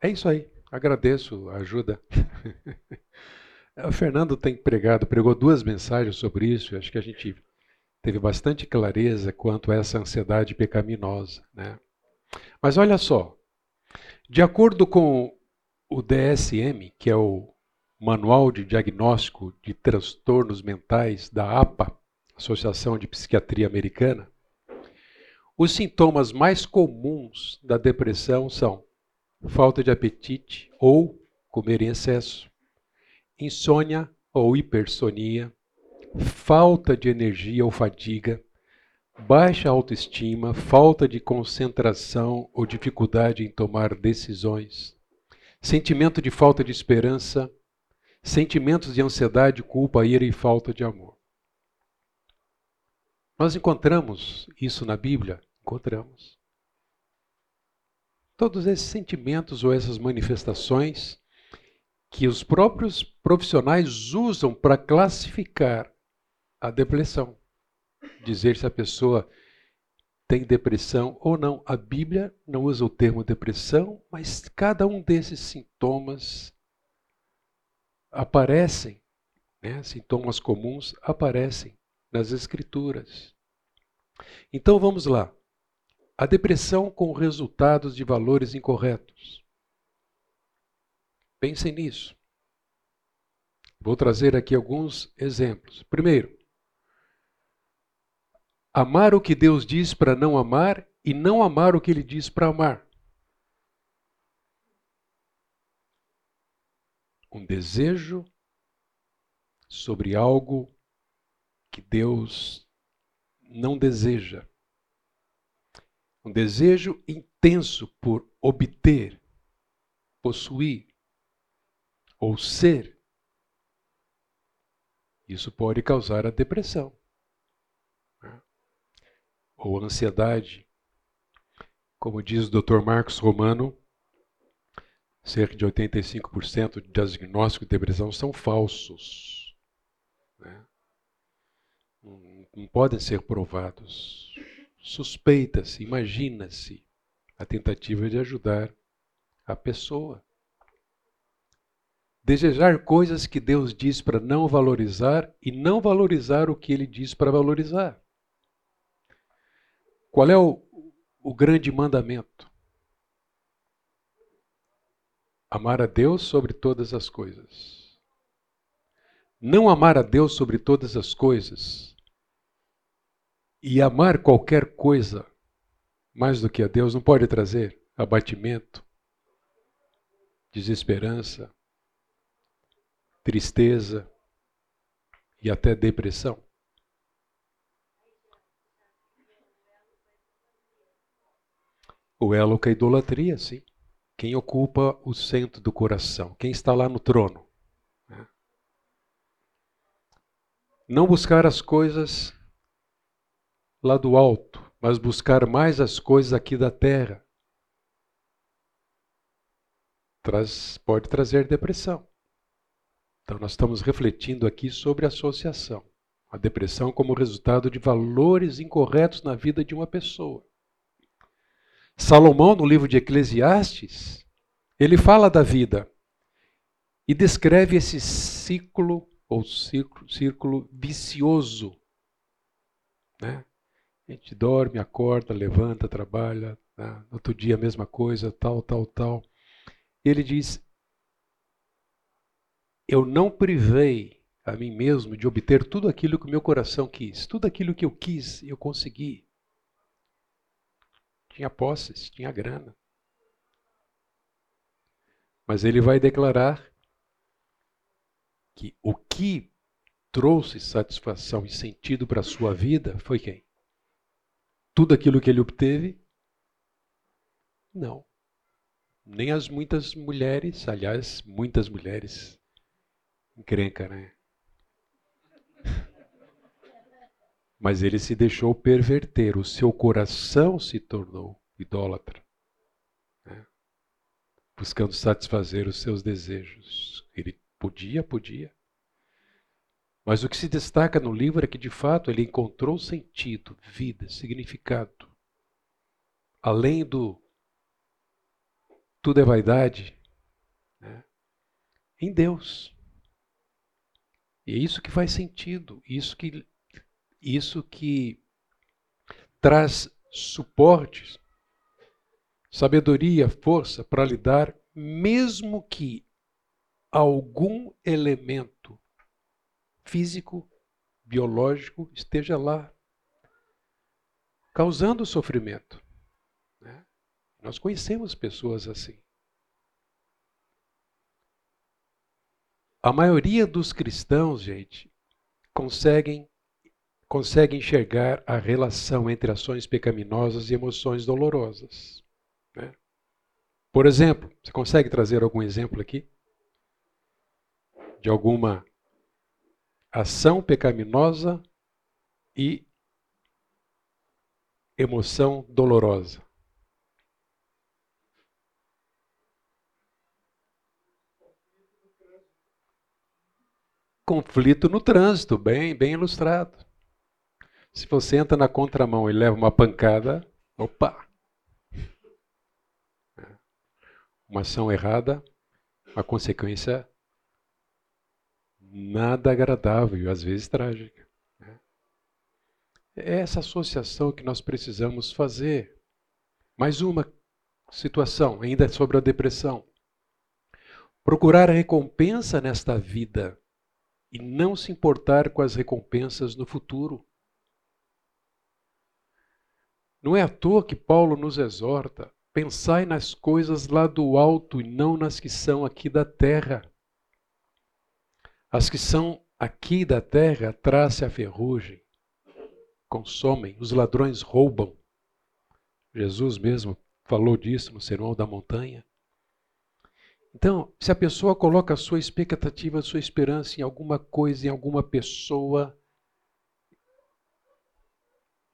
A: É isso aí. Agradeço a ajuda. o Fernando tem pregado, pregou duas mensagens sobre isso. Acho que a gente teve bastante clareza quanto a essa ansiedade pecaminosa. Né? Mas olha só, de acordo com o DSM, que é o Manual de Diagnóstico de Transtornos Mentais da APA, Associação de Psiquiatria Americana, os sintomas mais comuns da depressão são falta de apetite ou comer em excesso, insônia ou hipersonia, falta de energia ou fadiga, baixa autoestima, falta de concentração ou dificuldade em tomar decisões, sentimento de falta de esperança, sentimentos de ansiedade, culpa, ira e falta de amor. Nós encontramos isso na Bíblia? Encontramos. Todos esses sentimentos ou essas manifestações que os próprios profissionais usam para classificar a depressão. Dizer se a pessoa tem depressão ou não. A Bíblia não usa o termo depressão, mas cada um desses sintomas aparecem, né? sintomas comuns aparecem nas Escrituras. Então vamos lá. A depressão com resultados de valores incorretos. Pensem nisso. Vou trazer aqui alguns exemplos. Primeiro, amar o que Deus diz para não amar e não amar o que Ele diz para amar. Um desejo sobre algo que Deus não deseja. Um desejo intenso por obter, possuir ou ser. Isso pode causar a depressão. Né? Ou ansiedade. Como diz o Dr. Marcos Romano, cerca de 85% de diagnósticos de depressão são falsos. Né? Não podem ser provados. Suspeita-se, imagina-se a tentativa de ajudar a pessoa. Desejar coisas que Deus diz para não valorizar e não valorizar o que Ele diz para valorizar. Qual é o, o grande mandamento? Amar a Deus sobre todas as coisas. Não amar a Deus sobre todas as coisas e amar qualquer coisa mais do que a Deus não pode trazer abatimento, desesperança, tristeza e até depressão. O elo com a idolatria, sim. Quem ocupa o centro do coração, quem está lá no trono. Né? Não buscar as coisas lá do alto, mas buscar mais as coisas aqui da terra. Traz, pode trazer depressão. Então, nós estamos refletindo aqui sobre associação. A depressão como resultado de valores incorretos na vida de uma pessoa. Salomão, no livro de Eclesiastes, ele fala da vida e descreve esse ciclo ou círculo, círculo vicioso. Né? A gente dorme, acorda, levanta, trabalha, né? outro dia a mesma coisa, tal, tal, tal. Ele diz: Eu não privei a mim mesmo de obter tudo aquilo que o meu coração quis, tudo aquilo que eu quis, eu consegui tinha posses, tinha grana. Mas ele vai declarar que o que trouxe satisfação e sentido para a sua vida foi quem? Tudo aquilo que ele obteve? Não. Nem as muitas mulheres, aliás, muitas mulheres encrenca, né? Mas ele se deixou perverter, o seu coração se tornou idólatra, né? buscando satisfazer os seus desejos. Ele podia, podia. Mas o que se destaca no livro é que, de fato, ele encontrou sentido, vida, significado. Além do tudo é vaidade, né? em Deus. E é isso que faz sentido, isso que isso que traz suporte, sabedoria, força para lidar, mesmo que algum elemento físico, biológico esteja lá, causando sofrimento. Né? Nós conhecemos pessoas assim. A maioria dos cristãos, gente, conseguem consegue enxergar a relação entre ações pecaminosas e emoções dolorosas. Né? Por exemplo, você consegue trazer algum exemplo aqui? De alguma ação pecaminosa e emoção dolorosa. Conflito no trânsito, bem, bem ilustrado. Se você entra na contramão e leva uma pancada, opa! Uma ação errada, uma consequência nada agradável e às vezes trágica. É essa associação que nós precisamos fazer. Mais uma situação, ainda sobre a depressão. Procurar a recompensa nesta vida e não se importar com as recompensas no futuro. Não é à toa que Paulo nos exorta: pensai nas coisas lá do alto e não nas que são aqui da terra. As que são aqui da terra traz a ferrugem, consomem, os ladrões roubam. Jesus mesmo falou disso no Sermão da Montanha. Então, se a pessoa coloca a sua expectativa, a sua esperança em alguma coisa, em alguma pessoa,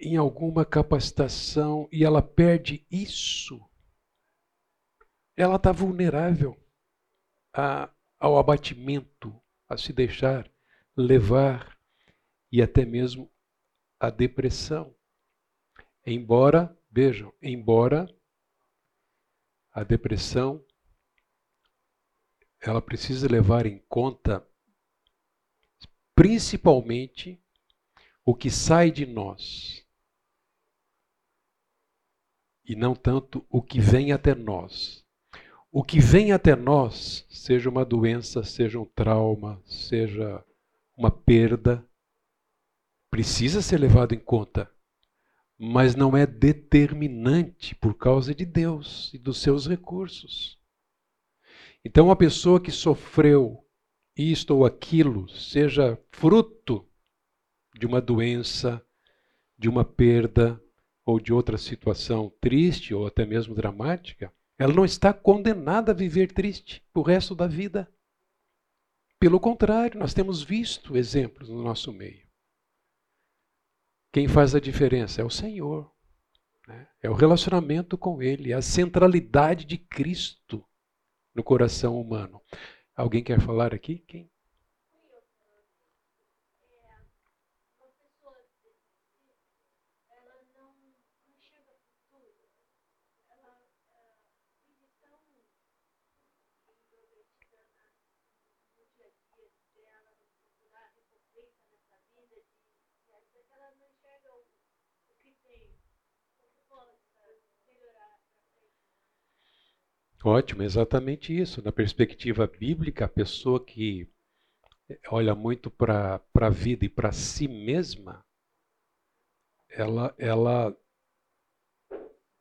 A: em alguma capacitação e ela perde isso, ela está vulnerável. a, ao abatimento, a se deixar levar e até mesmo a depressão. Embora, vejam, embora a depressão ela precisa levar em conta principalmente o que sai de nós e não tanto o que vem até nós. O que vem até nós, seja uma doença, seja um trauma, seja uma perda, precisa ser levado em conta, mas não é determinante por causa de Deus e dos seus recursos. Então, a pessoa que sofreu isto ou aquilo, seja fruto de uma doença, de uma perda ou de outra situação triste ou até mesmo dramática, ela não está condenada a viver triste o resto da vida. Pelo contrário, nós temos visto exemplos no nosso meio. Quem faz a diferença é o Senhor. Né? É o relacionamento com Ele, é a centralidade de Cristo no coração humano. Alguém quer falar aqui? Quem? Ótimo, exatamente isso. Na perspectiva bíblica, a pessoa que olha muito para a vida e para si mesma, ela, ela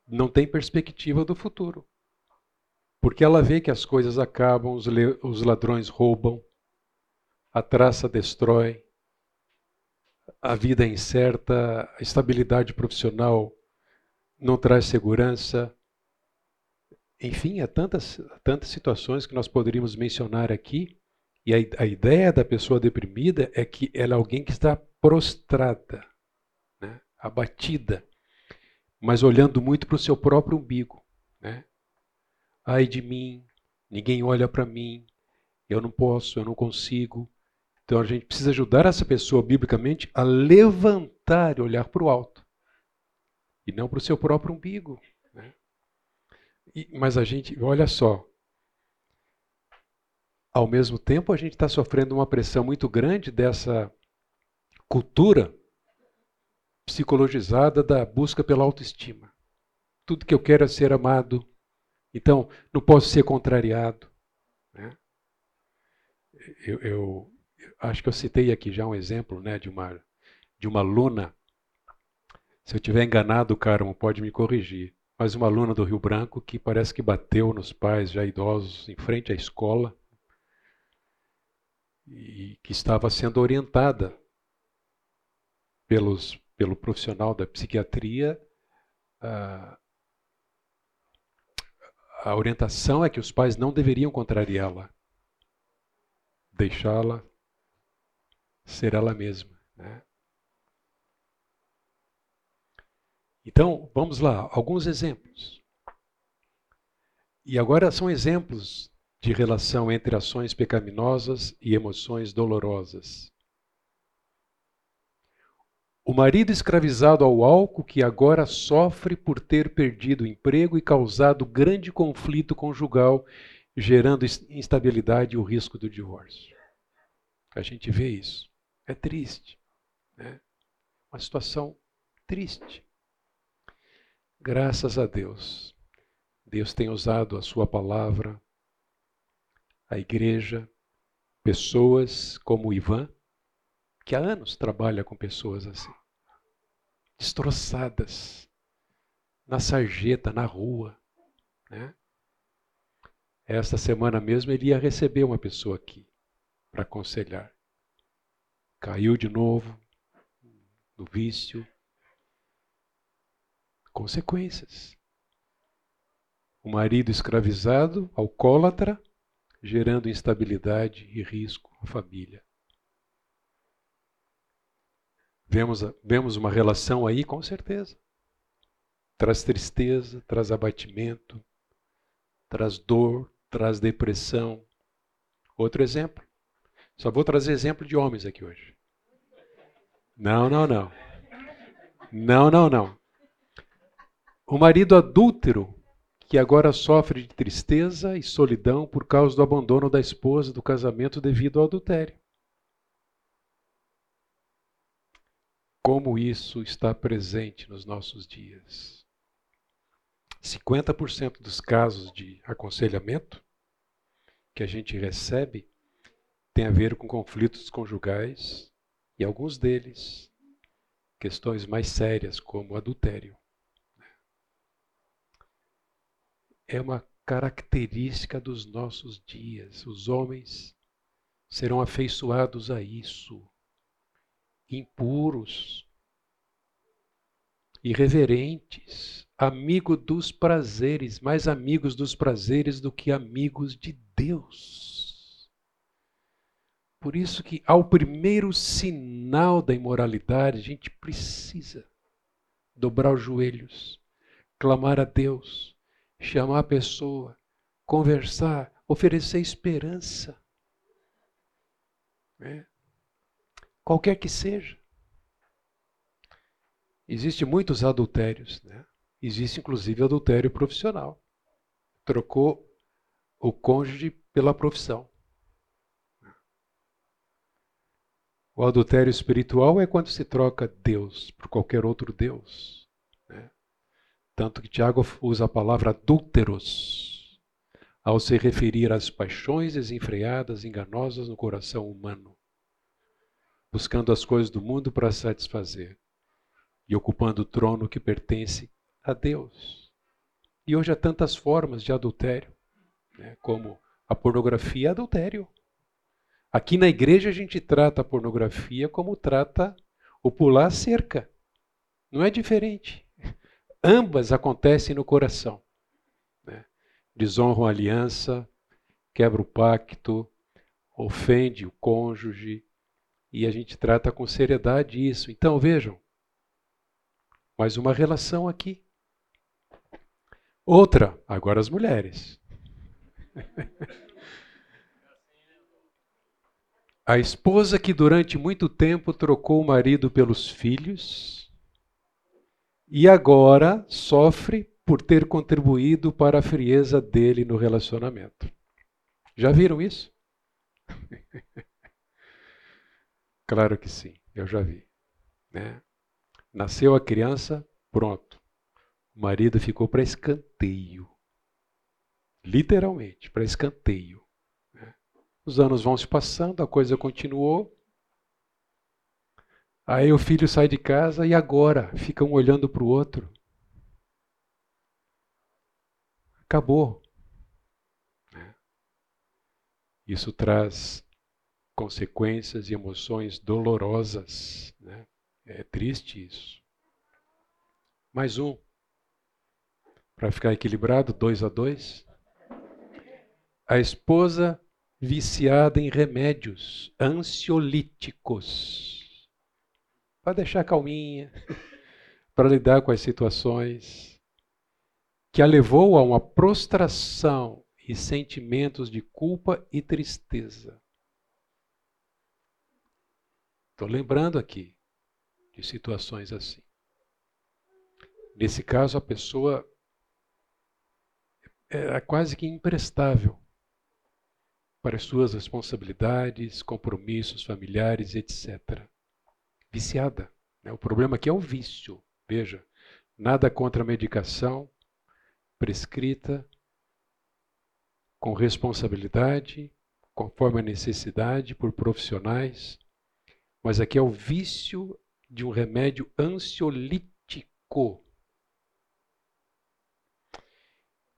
A: não tem perspectiva do futuro. Porque ela vê que as coisas acabam, os, os ladrões roubam, a traça destrói, a vida é incerta, a estabilidade profissional não traz segurança, enfim, há tantas, tantas situações que nós poderíamos mencionar aqui. E a, a ideia da pessoa deprimida é que ela é alguém que está prostrada, né? abatida, mas olhando muito para o seu próprio umbigo. Né? Ai de mim, ninguém olha para mim, eu não posso, eu não consigo. Então a gente precisa ajudar essa pessoa biblicamente a levantar e olhar para o alto, e não para o seu próprio umbigo. Mas a gente, olha só, ao mesmo tempo a gente está sofrendo uma pressão muito grande dessa cultura psicologizada da busca pela autoestima. Tudo que eu quero é ser amado, então não posso ser contrariado. Né? Eu, eu, acho que eu citei aqui já um exemplo né, de, uma, de uma aluna. Se eu tiver enganado, Carmo, pode me corrigir mas uma aluna do Rio Branco que parece que bateu nos pais já idosos em frente à escola e que estava sendo orientada pelos, pelo profissional da psiquiatria. A, a orientação é que os pais não deveriam contrariá-la, deixá-la ser ela mesma. Né? Então, vamos lá, alguns exemplos. E agora são exemplos de relação entre ações pecaminosas e emoções dolorosas. O marido escravizado ao álcool que agora sofre por ter perdido o emprego e causado grande conflito conjugal, gerando instabilidade e o risco do divórcio. A gente vê isso. É triste. Né? Uma situação triste. Graças a Deus. Deus tem usado a Sua palavra, a igreja, pessoas como o Ivan, que há anos trabalha com pessoas assim, destroçadas, na sarjeta, na rua. Né? Esta semana mesmo ele ia receber uma pessoa aqui para aconselhar. Caiu de novo no vício, consequências. O marido escravizado, alcoólatra, gerando instabilidade e risco à família. Vemos, vemos uma relação aí, com certeza. Traz tristeza, traz abatimento, traz dor, traz depressão, Outro exemplo. Só vou trazer exemplo de homens aqui hoje. Não, não, não. Não, não, não. O marido adúltero que agora sofre de tristeza e solidão por causa do abandono da esposa do casamento devido ao adultério. Como isso está presente nos nossos dias. 50% dos casos de aconselhamento que a gente recebe tem a ver com conflitos conjugais e alguns deles questões mais sérias como adultério. É uma característica dos nossos dias. Os homens serão afeiçoados a isso, impuros, irreverentes, amigo dos prazeres, mais amigos dos prazeres do que amigos de Deus. Por isso que ao primeiro sinal da imoralidade, a gente precisa dobrar os joelhos, clamar a Deus, chamar a pessoa, conversar, oferecer esperança. É. Qualquer que seja. Existem muitos adultérios, né? Existe inclusive adultério profissional. Trocou o cônjuge pela profissão. O adultério espiritual é quando se troca Deus por qualquer outro Deus. Tanto que Tiago usa a palavra adúlteros ao se referir às paixões desenfreadas, enganosas no coração humano, buscando as coisas do mundo para satisfazer e ocupando o trono que pertence a Deus. E hoje há tantas formas de adultério né, como a pornografia é adultério. Aqui na igreja a gente trata a pornografia como trata o pular cerca. Não é diferente. Ambas acontecem no coração. Né? Desonram a aliança, quebra o pacto, ofende o cônjuge, e a gente trata com seriedade isso. Então vejam, mais uma relação aqui. Outra, agora as mulheres. A esposa que durante muito tempo trocou o marido pelos filhos e agora sofre por ter contribuído para a frieza dele no relacionamento. Já viram isso? claro que sim, eu já vi. Né? Nasceu a criança, pronto. O marido ficou para escanteio. Literalmente, para escanteio. Né? Os anos vão se passando, a coisa continuou. Aí o filho sai de casa e agora fica um olhando para o outro. Acabou. Né? Isso traz consequências e emoções dolorosas. Né? É triste isso. Mais um. Para ficar equilibrado, dois a dois a esposa viciada em remédios ansiolíticos. Para deixar calminha, para lidar com as situações, que a levou a uma prostração e sentimentos de culpa e tristeza. Estou lembrando aqui de situações assim. Nesse caso, a pessoa era quase que imprestável para as suas responsabilidades, compromissos familiares, etc. Viciada. Né? O problema aqui é o vício. Veja, nada contra a medicação prescrita, com responsabilidade, conforme a necessidade, por profissionais, mas aqui é o vício de um remédio ansiolítico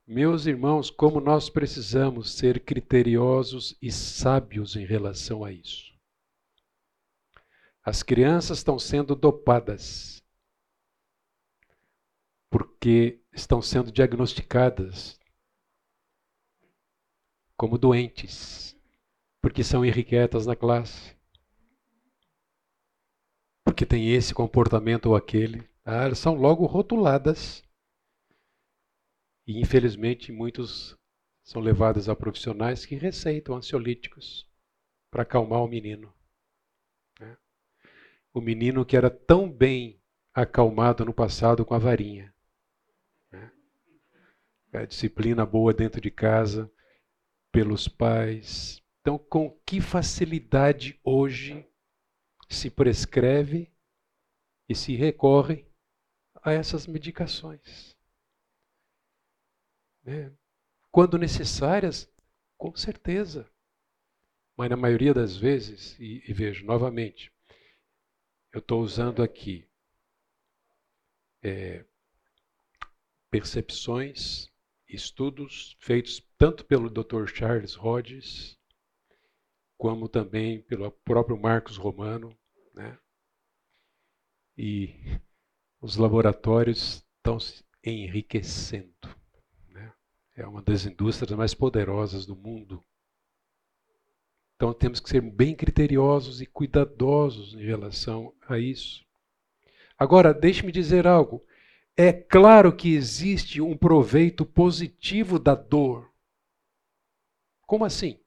A: Meus irmãos, como nós precisamos ser criteriosos e sábios em relação a isso. As crianças estão sendo dopadas porque estão sendo diagnosticadas como doentes, porque são irrequietas na classe, porque tem esse comportamento ou aquele. Ah, elas são logo rotuladas e infelizmente muitos são levadas a profissionais que receitam ansiolíticos para acalmar o menino. O menino que era tão bem acalmado no passado com a varinha. Né? A disciplina boa dentro de casa, pelos pais. Então, com que facilidade hoje se prescreve e se recorre a essas medicações? Né? Quando necessárias, com certeza. Mas na maioria das vezes, e, e vejo novamente, eu estou usando aqui é, percepções, estudos feitos tanto pelo Dr. Charles Rhodes, como também pelo próprio Marcos Romano, né? E os laboratórios estão se enriquecendo é uma das indústrias mais poderosas do mundo. Então temos que ser bem criteriosos e cuidadosos em relação a isso. Agora, deixe-me dizer algo. É claro que existe um proveito positivo da dor. Como assim?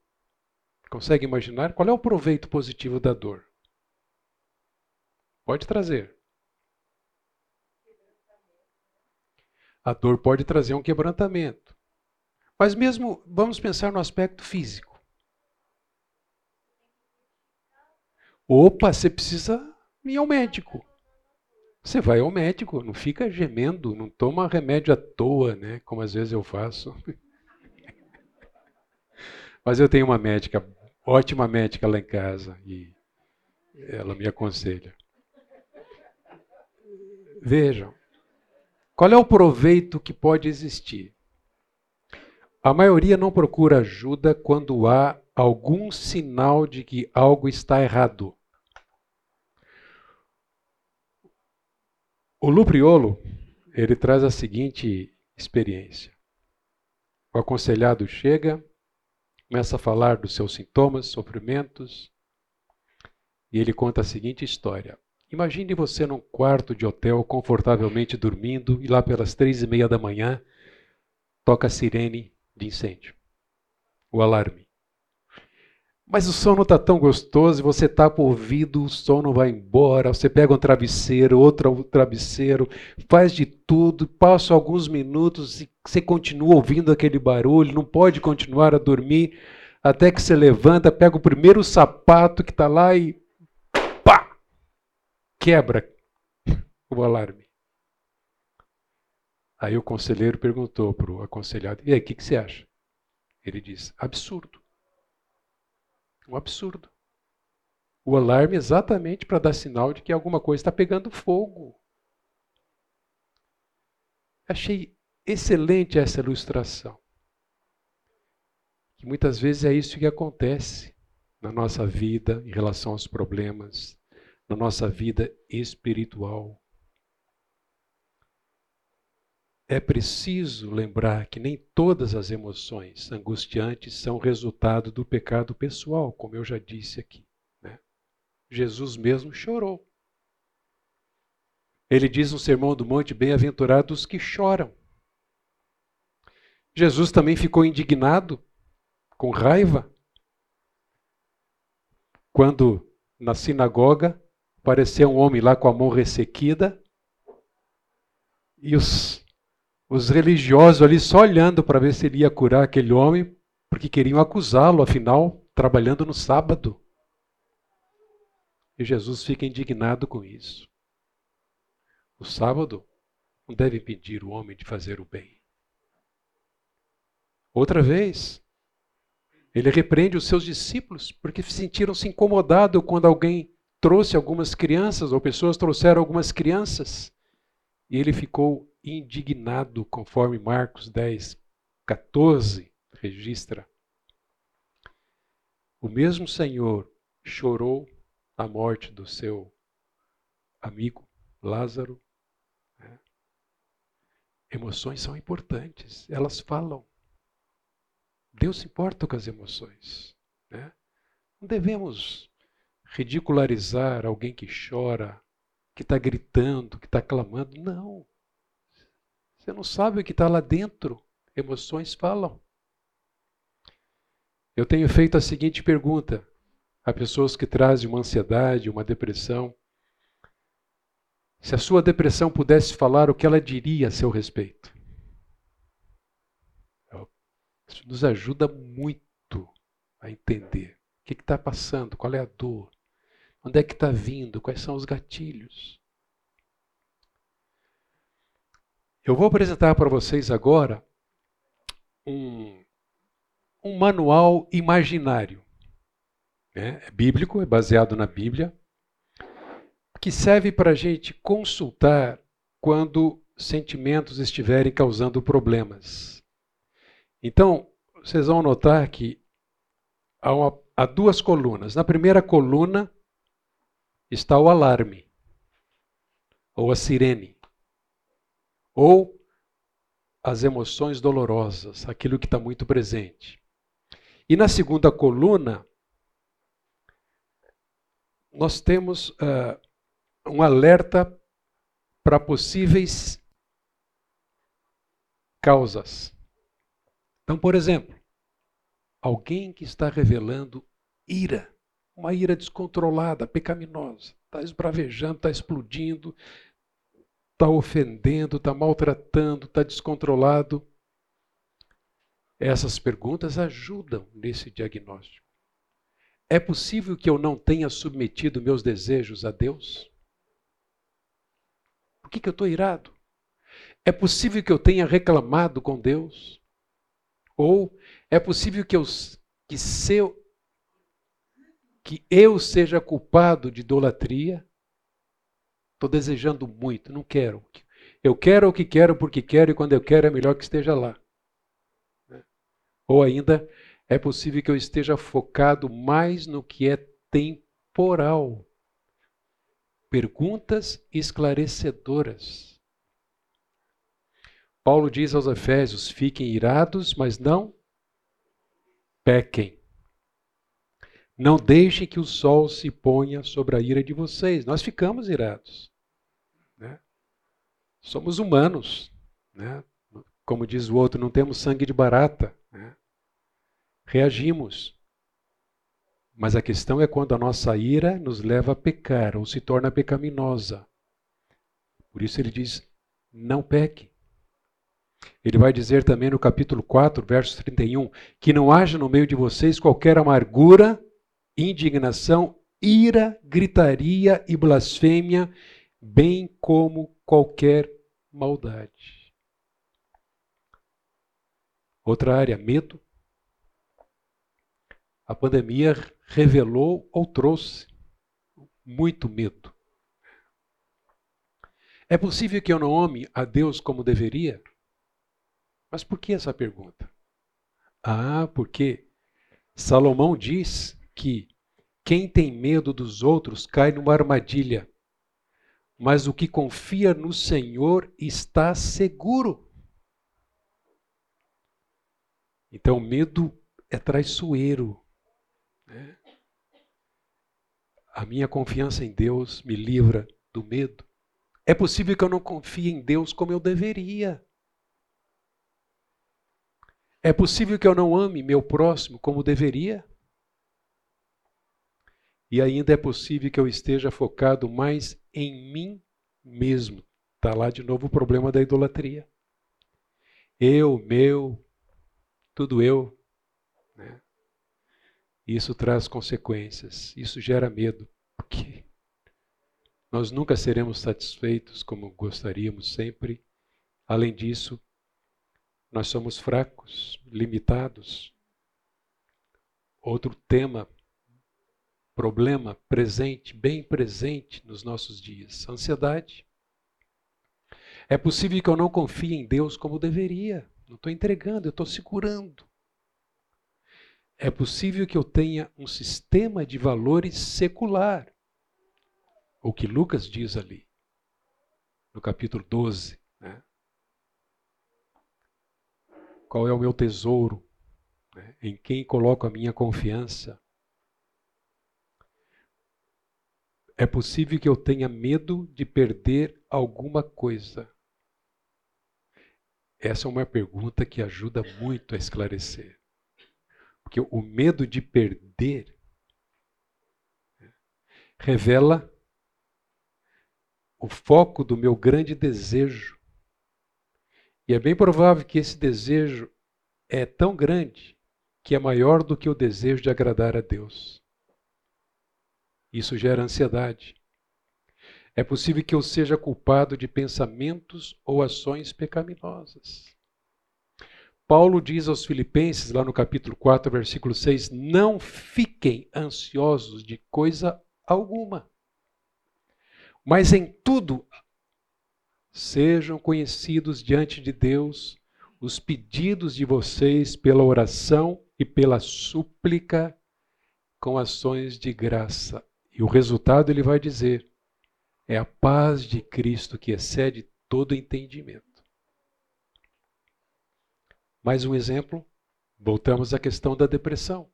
A: Consegue imaginar? Qual é o proveito positivo da dor? Pode trazer. A dor pode trazer um quebrantamento. Mas mesmo, vamos pensar no aspecto físico. Opa, você precisa ir ao médico. Você vai ao médico, não fica gemendo, não toma remédio à toa, né? Como às vezes eu faço. Mas eu tenho uma médica, ótima médica lá em casa, e ela me aconselha. Vejam, qual é o proveito que pode existir? A maioria não procura ajuda quando há algum sinal de que algo está errado. O Lupriolo, ele traz a seguinte experiência. O aconselhado chega, começa a falar dos seus sintomas, sofrimentos, e ele conta a seguinte história. Imagine você num quarto de hotel, confortavelmente dormindo, e lá pelas três e meia da manhã, toca a sirene de incêndio. O alarme. Mas o sono está tão gostoso, você tapa o ouvido, o sono vai embora, você pega um travesseiro, outro travesseiro, faz de tudo, passa alguns minutos e você continua ouvindo aquele barulho, não pode continuar a dormir, até que você levanta, pega o primeiro sapato que está lá e pá! Quebra o alarme. Aí o conselheiro perguntou para o aconselhado: E aí, o que, que você acha? Ele disse: Absurdo. Um absurdo. O alarme é exatamente para dar sinal de que alguma coisa está pegando fogo. Achei excelente essa ilustração. Que muitas vezes é isso que acontece na nossa vida em relação aos problemas, na nossa vida espiritual. É preciso lembrar que nem todas as emoções angustiantes são resultado do pecado pessoal, como eu já disse aqui. Né? Jesus mesmo chorou. Ele diz no Sermão do Monte: Bem-aventurados que choram. Jesus também ficou indignado, com raiva, quando na sinagoga apareceu um homem lá com a mão ressequida e os os religiosos ali só olhando para ver se ele ia curar aquele homem, porque queriam acusá-lo, afinal, trabalhando no sábado. E Jesus fica indignado com isso. O sábado não deve impedir o homem de fazer o bem. Outra vez, ele repreende os seus discípulos porque sentiram-se incomodados quando alguém trouxe algumas crianças ou pessoas trouxeram algumas crianças. E ele ficou indignado, conforme Marcos 10, 14 registra. O mesmo Senhor chorou a morte do seu amigo Lázaro. Né? Emoções são importantes, elas falam. Deus se importa com as emoções. Né? Não devemos ridicularizar alguém que chora, que está gritando, que está clamando. Não. Você não sabe o que está lá dentro. Emoções falam. Eu tenho feito a seguinte pergunta a pessoas que trazem uma ansiedade, uma depressão. Se a sua depressão pudesse falar, o que ela diria a seu respeito? Isso nos ajuda muito a entender o que está passando, qual é a dor, onde é que está vindo, quais são os gatilhos. Eu vou apresentar para vocês agora um, um manual imaginário. Né? É bíblico, é baseado na Bíblia, que serve para a gente consultar quando sentimentos estiverem causando problemas. Então, vocês vão notar que há, uma, há duas colunas. Na primeira coluna está o alarme, ou a sirene, ou as emoções dolorosas, aquilo que está muito presente. E na segunda coluna, nós temos uh, um alerta para possíveis causas. Então, por exemplo, alguém que está revelando ira, uma ira descontrolada, pecaminosa, está esbravejando, está explodindo, está ofendendo, está maltratando, está descontrolado. Essas perguntas ajudam nesse diagnóstico. É possível que eu não tenha submetido meus desejos a Deus? Por que, que eu estou irado? É possível que eu tenha reclamado com Deus? Ou é possível que eu, que, seu, que eu seja culpado de idolatria? Estou desejando muito, não quero. Eu quero o que quero porque quero e quando eu quero é melhor que esteja lá. Ou ainda, é possível que eu esteja focado mais no que é temporal. Perguntas esclarecedoras. Paulo diz aos Efésios: fiquem irados, mas não pequem. Não deixem que o sol se ponha sobre a ira de vocês. Nós ficamos irados. Somos humanos. Né? Como diz o outro, não temos sangue de barata. Né? reagimos. Mas a questão é quando a nossa ira nos leva a pecar ou se torna pecaminosa. Por isso ele diz: não peque. Ele vai dizer também no capítulo 4, verso 31, que não haja no meio de vocês qualquer amargura, indignação, ira, gritaria e blasfêmia, bem como qualquer maldade. Outra área, medo, a pandemia revelou ou trouxe muito medo. É possível que eu não ame a Deus como deveria? Mas por que essa pergunta? Ah, porque Salomão diz que quem tem medo dos outros cai numa armadilha, mas o que confia no Senhor está seguro. Então, medo é traiçoeiro. Né? A minha confiança em Deus me livra do medo. É possível que eu não confie em Deus como eu deveria. É possível que eu não ame meu próximo como deveria. E ainda é possível que eu esteja focado mais em mim mesmo. Está lá de novo o problema da idolatria. Eu, meu, tudo eu. Né? Isso traz consequências, isso gera medo, porque nós nunca seremos satisfeitos como gostaríamos sempre. Além disso, nós somos fracos, limitados. Outro tema, problema presente, bem presente nos nossos dias: ansiedade. É possível que eu não confie em Deus como deveria. Não estou entregando, eu estou segurando. É possível que eu tenha um sistema de valores secular. O que Lucas diz ali, no capítulo 12. Né? Qual é o meu tesouro? Né? Em quem coloco a minha confiança? É possível que eu tenha medo de perder alguma coisa. Essa é uma pergunta que ajuda muito a esclarecer. Porque o medo de perder revela o foco do meu grande desejo. E é bem provável que esse desejo é tão grande que é maior do que o desejo de agradar a Deus. Isso gera ansiedade. É possível que eu seja culpado de pensamentos ou ações pecaminosas. Paulo diz aos Filipenses, lá no capítulo 4, versículo 6, não fiquem ansiosos de coisa alguma, mas em tudo sejam conhecidos diante de Deus os pedidos de vocês pela oração e pela súplica com ações de graça. E o resultado ele vai dizer: é a paz de Cristo que excede todo entendimento. Mais um exemplo, voltamos à questão da depressão.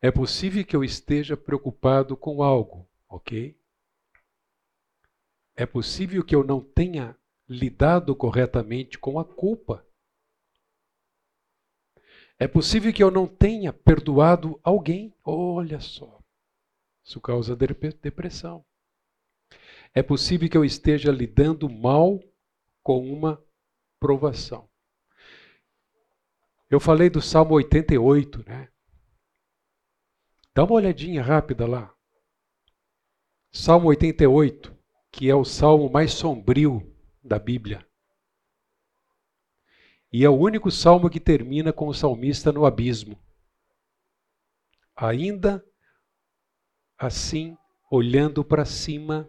A: É possível que eu esteja preocupado com algo, ok? É possível que eu não tenha lidado corretamente com a culpa. É possível que eu não tenha perdoado alguém. Olha só. Isso causa depressão. É possível que eu esteja lidando mal com uma provação. Eu falei do Salmo 88, né? Dá uma olhadinha rápida lá. Salmo 88, que é o salmo mais sombrio da Bíblia. E é o único salmo que termina com o salmista no abismo. Ainda assim, olhando para cima,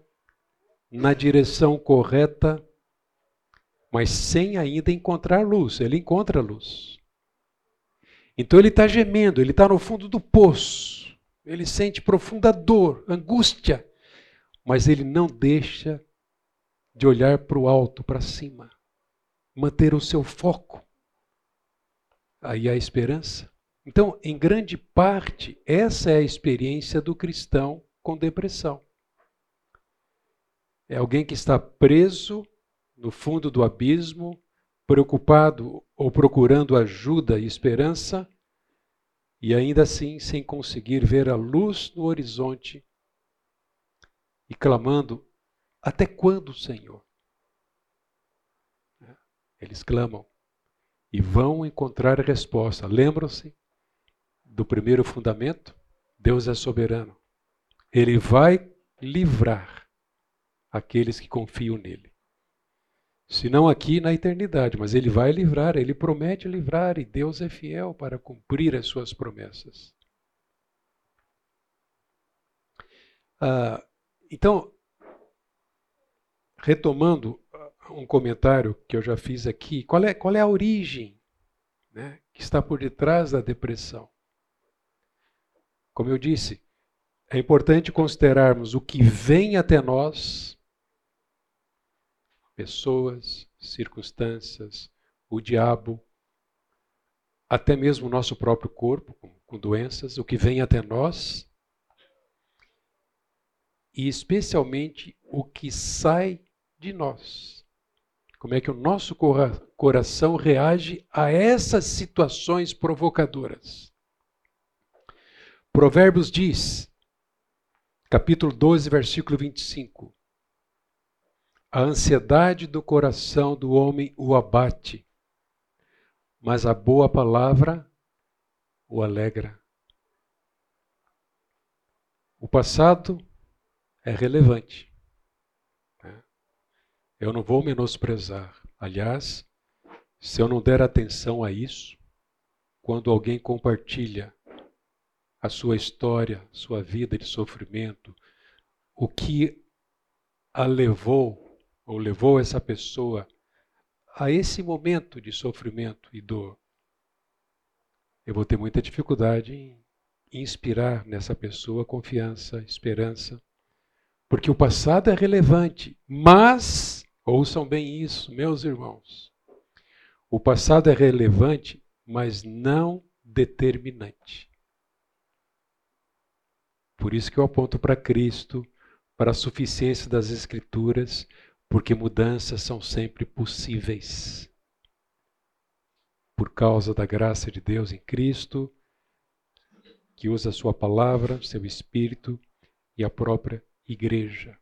A: na direção correta, mas sem ainda encontrar luz. Ele encontra luz. Então ele está gemendo, ele está no fundo do poço. Ele sente profunda dor, angústia, mas ele não deixa de olhar para o alto, para cima, manter o seu foco. Aí há esperança. Então, em grande parte, essa é a experiência do cristão com depressão. É alguém que está preso no fundo do abismo, preocupado ou procurando ajuda e esperança, e ainda assim sem conseguir ver a luz no horizonte e clamando: Até quando, Senhor? Eles clamam e vão encontrar resposta. Lembram-se do primeiro fundamento? Deus é soberano. Ele vai livrar aqueles que confiam nele. Se não aqui na eternidade, mas ele vai livrar, ele promete livrar e Deus é fiel para cumprir as suas promessas. Ah, então, retomando um comentário que eu já fiz aqui, qual é, qual é a origem né, que está por detrás da depressão? Como eu disse, é importante considerarmos o que vem até nós pessoas, circunstâncias, o diabo, até mesmo o nosso próprio corpo, com, com doenças, o que vem até nós, e especialmente o que sai de nós. Como é que o nosso coração reage a essas situações provocadoras? Provérbios diz, capítulo 12, versículo 25: a ansiedade do coração do homem o abate, mas a boa palavra o alegra. O passado é relevante. Eu não vou menosprezar. Aliás, se eu não der atenção a isso, quando alguém compartilha a sua história, sua vida de sofrimento, o que a levou ou levou essa pessoa a esse momento de sofrimento e dor, eu vou ter muita dificuldade em inspirar nessa pessoa confiança, esperança, porque o passado é relevante, mas, ouçam bem isso, meus irmãos, o passado é relevante, mas não determinante. Por isso que eu aponto para Cristo, para a suficiência das Escrituras, porque mudanças são sempre possíveis. por causa da graça de Deus em Cristo, que usa a sua palavra, seu espírito e a própria igreja.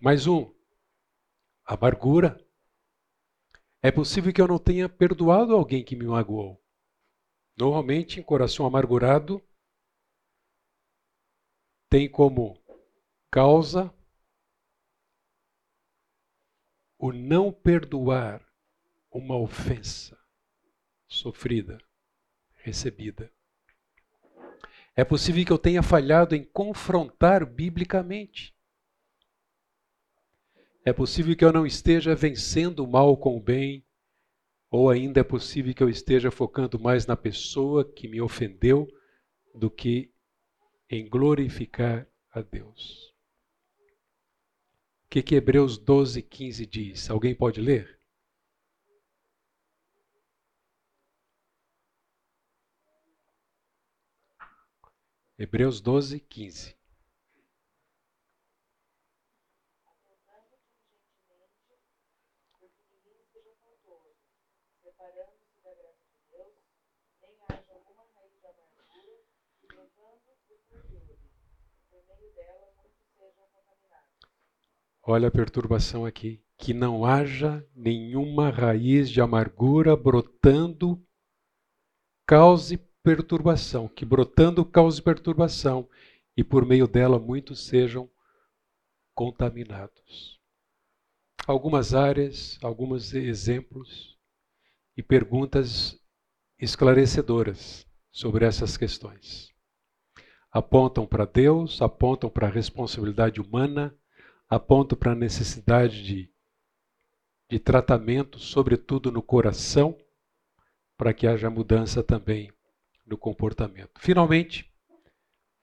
A: Mais um, amargura. É possível que eu não tenha perdoado alguém que me magoou. Normalmente, em coração amargurado, tem como causa o não perdoar uma ofensa sofrida, recebida. É possível que eu tenha falhado em confrontar biblicamente. É possível que eu não esteja vencendo o mal com o bem, ou ainda é possível que eu esteja focando mais na pessoa que me ofendeu do que em glorificar a Deus. O que, que Hebreus 12, 15 diz? Alguém pode ler? Hebreus 12, 15. Olha a perturbação aqui. Que não haja nenhuma raiz de amargura brotando, cause perturbação. Que brotando cause perturbação e por meio dela muitos sejam contaminados. Algumas áreas, alguns exemplos e perguntas esclarecedoras sobre essas questões. Apontam para Deus, apontam para a responsabilidade humana apontam para a necessidade de, de tratamento, sobretudo no coração, para que haja mudança também no comportamento. Finalmente,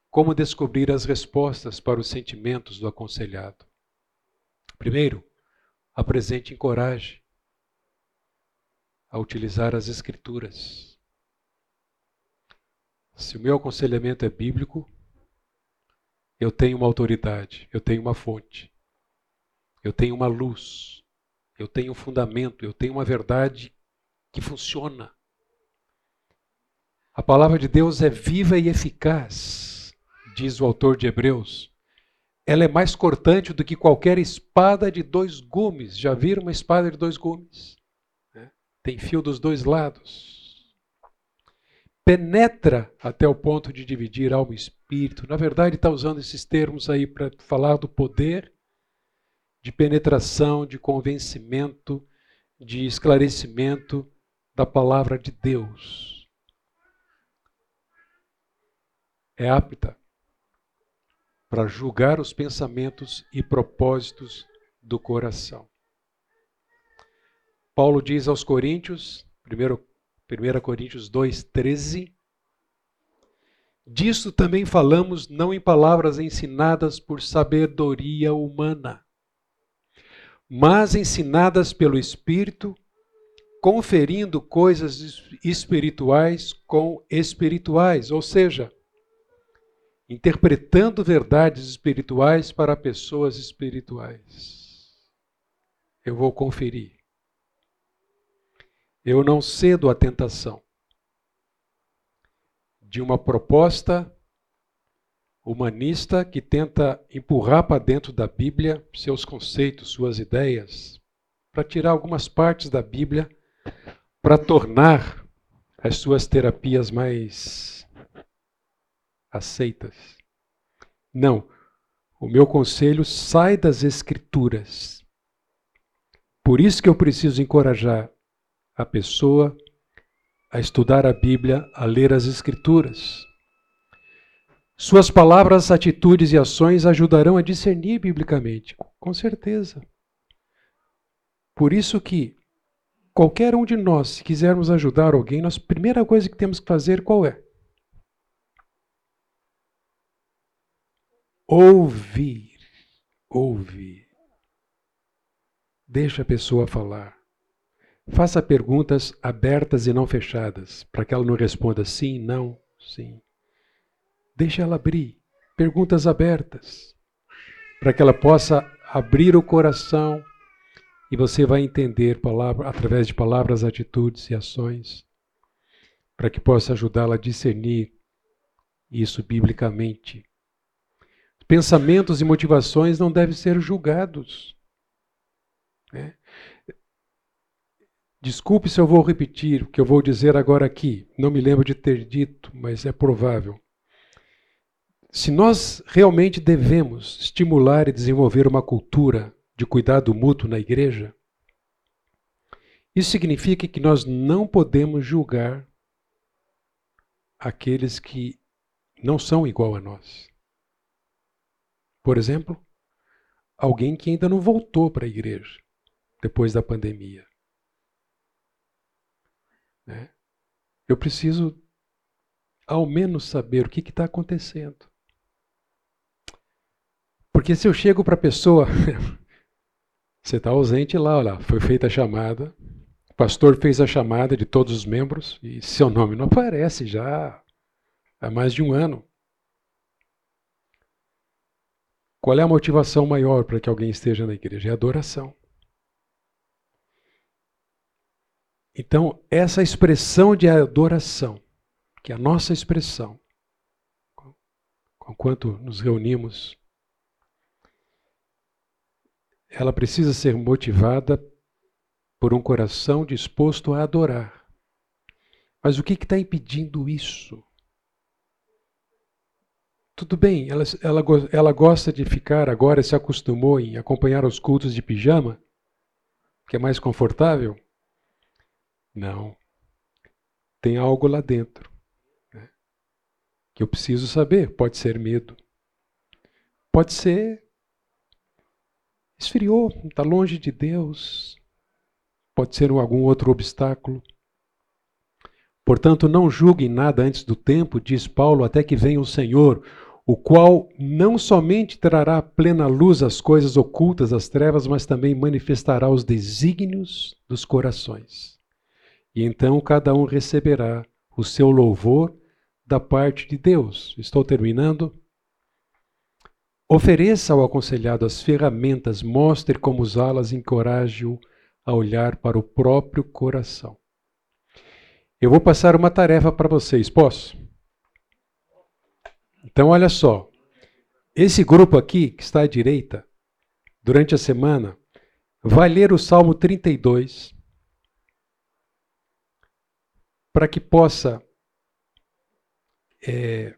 A: como descobrir as respostas para os sentimentos do aconselhado? Primeiro, apresente coragem a utilizar as Escrituras. Se o meu aconselhamento é bíblico, eu tenho uma autoridade, eu tenho uma fonte eu tenho uma luz, eu tenho um fundamento, eu tenho uma verdade que funciona. A palavra de Deus é viva e eficaz, diz o autor de Hebreus. Ela é mais cortante do que qualquer espada de dois gumes. Já viram uma espada de dois gumes? É. Tem fio dos dois lados. Penetra até o ponto de dividir alma e espírito. Na verdade, está usando esses termos aí para falar do poder de penetração, de convencimento, de esclarecimento da palavra de Deus. É apta para julgar os pensamentos e propósitos do coração. Paulo diz aos Coríntios, 1, Coríntios 2, 13, Disso também falamos não em palavras ensinadas por sabedoria humana, mas ensinadas pelo Espírito, conferindo coisas espirituais com espirituais, ou seja, interpretando verdades espirituais para pessoas espirituais. Eu vou conferir. Eu não cedo à tentação de uma proposta humanista que tenta empurrar para dentro da Bíblia seus conceitos, suas ideias, para tirar algumas partes da Bíblia, para tornar as suas terapias mais aceitas. Não. O meu conselho sai das Escrituras. Por isso que eu preciso encorajar a pessoa a estudar a Bíblia, a ler as Escrituras. Suas palavras, atitudes e ações ajudarão a discernir biblicamente, com certeza. Por isso que qualquer um de nós, se quisermos ajudar alguém, a primeira coisa que temos que fazer qual é? Ouvir. Ouvir. Deixa a pessoa falar. Faça perguntas abertas e não fechadas, para que ela não responda sim, não, sim. Deixe ela abrir. Perguntas abertas. Para que ela possa abrir o coração e você vai entender palavra, através de palavras, atitudes e ações para que possa ajudá-la a discernir isso biblicamente. Pensamentos e motivações não devem ser julgados. Né? Desculpe se eu vou repetir o que eu vou dizer agora aqui. Não me lembro de ter dito, mas é provável. Se nós realmente devemos estimular e desenvolver uma cultura de cuidado mútuo na igreja, isso significa que nós não podemos julgar aqueles que não são igual a nós. Por exemplo, alguém que ainda não voltou para a igreja depois da pandemia. Né? Eu preciso, ao menos, saber o que está acontecendo. Porque se eu chego para a pessoa, você está ausente lá, olha, foi feita a chamada, o pastor fez a chamada de todos os membros e seu nome não aparece já há mais de um ano. Qual é a motivação maior para que alguém esteja na igreja? É adoração. Então, essa expressão de adoração, que é a nossa expressão, enquanto nos reunimos, ela precisa ser motivada por um coração disposto a adorar. Mas o que está impedindo isso? Tudo bem, ela, ela, ela gosta de ficar agora, se acostumou em acompanhar os cultos de pijama, que é mais confortável. Não. Tem algo lá dentro né, que eu preciso saber. Pode ser medo, pode ser esfriou, está longe de Deus, pode ser algum outro obstáculo. Portanto, não julguem nada antes do tempo, diz Paulo, até que venha o Senhor, o qual não somente trará plena luz às coisas ocultas das trevas, mas também manifestará os desígnios dos corações. E então cada um receberá o seu louvor da parte de Deus. Estou terminando. Ofereça ao aconselhado as ferramentas, mostre como usá-las encoraje-o a olhar para o próprio coração. Eu vou passar uma tarefa para vocês, posso? Então, olha só. Esse grupo aqui, que está à direita, durante a semana, vai ler o Salmo 32 para que possa é,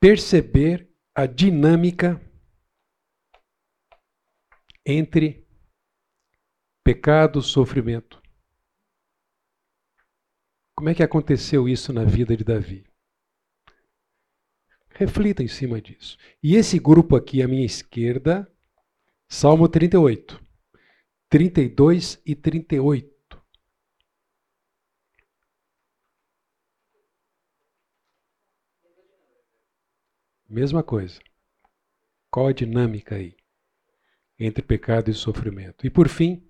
A: perceber a dinâmica entre pecado e sofrimento. Como é que aconteceu isso na vida de Davi? Reflita em cima disso. E esse grupo aqui à minha esquerda, Salmo 38, 32 e 38. Mesma coisa. Qual a dinâmica aí entre pecado e sofrimento? E por fim,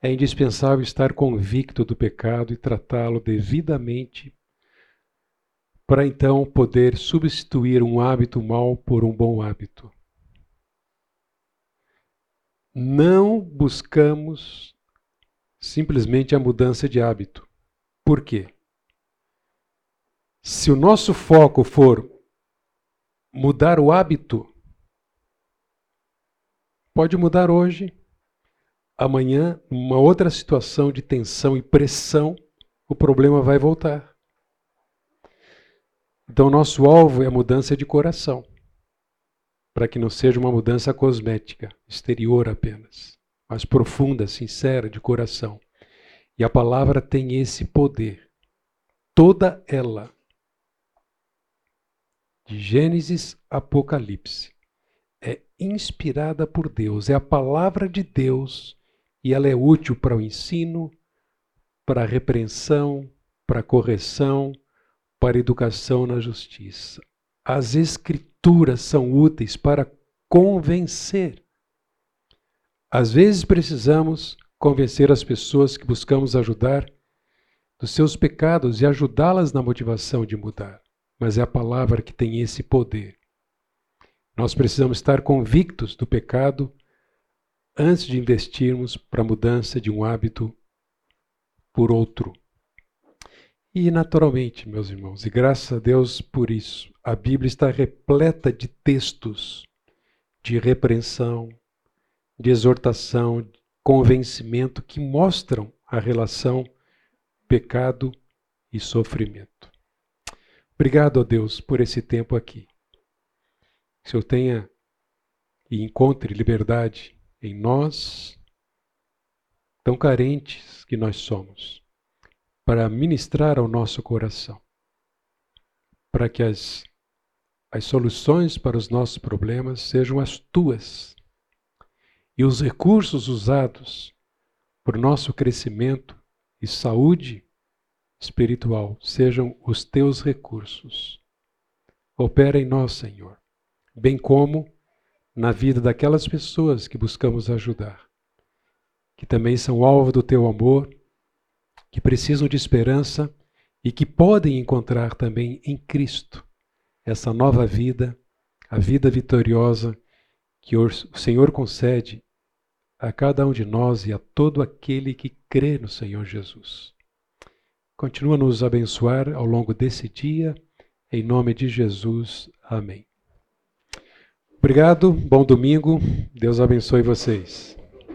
A: é indispensável estar convicto do pecado e tratá-lo devidamente para então poder substituir um hábito mal por um bom hábito. Não buscamos simplesmente a mudança de hábito. Por quê? Se o nosso foco for mudar o hábito, pode mudar hoje, amanhã, uma outra situação de tensão e pressão, o problema vai voltar. Então, nosso alvo é a mudança de coração, para que não seja uma mudança cosmética, exterior apenas, mas profunda, sincera, de coração. E a palavra tem esse poder. Toda ela, de Gênesis Apocalipse, é inspirada por Deus, é a palavra de Deus e ela é útil para o ensino, para a repreensão, para a correção, para a educação na justiça. As Escrituras são úteis para convencer. Às vezes precisamos convencer as pessoas que buscamos ajudar dos seus pecados e ajudá-las na motivação de mudar. Mas é a palavra que tem esse poder. Nós precisamos estar convictos do pecado antes de investirmos para a mudança de um hábito por outro. E naturalmente, meus irmãos, e graças a Deus por isso, a Bíblia está repleta de textos de repreensão, de exortação, de convencimento que mostram a relação pecado e sofrimento. Obrigado a Deus por esse tempo aqui. Que eu tenha e encontre liberdade em nós, tão carentes que nós somos para ministrar ao nosso coração, para que as, as soluções para os nossos problemas sejam as tuas e os recursos usados para o nosso crescimento e saúde espiritual sejam os teus recursos. Opera em nós, Senhor, bem como na vida daquelas pessoas que buscamos ajudar, que também são alvo do teu amor que precisam de esperança e que podem encontrar também em Cristo essa nova vida, a vida vitoriosa que o Senhor concede a cada um de nós e a todo aquele que crê no Senhor Jesus. Continua nos abençoar ao longo desse dia, em nome de Jesus. Amém. Obrigado, bom domingo, Deus abençoe vocês.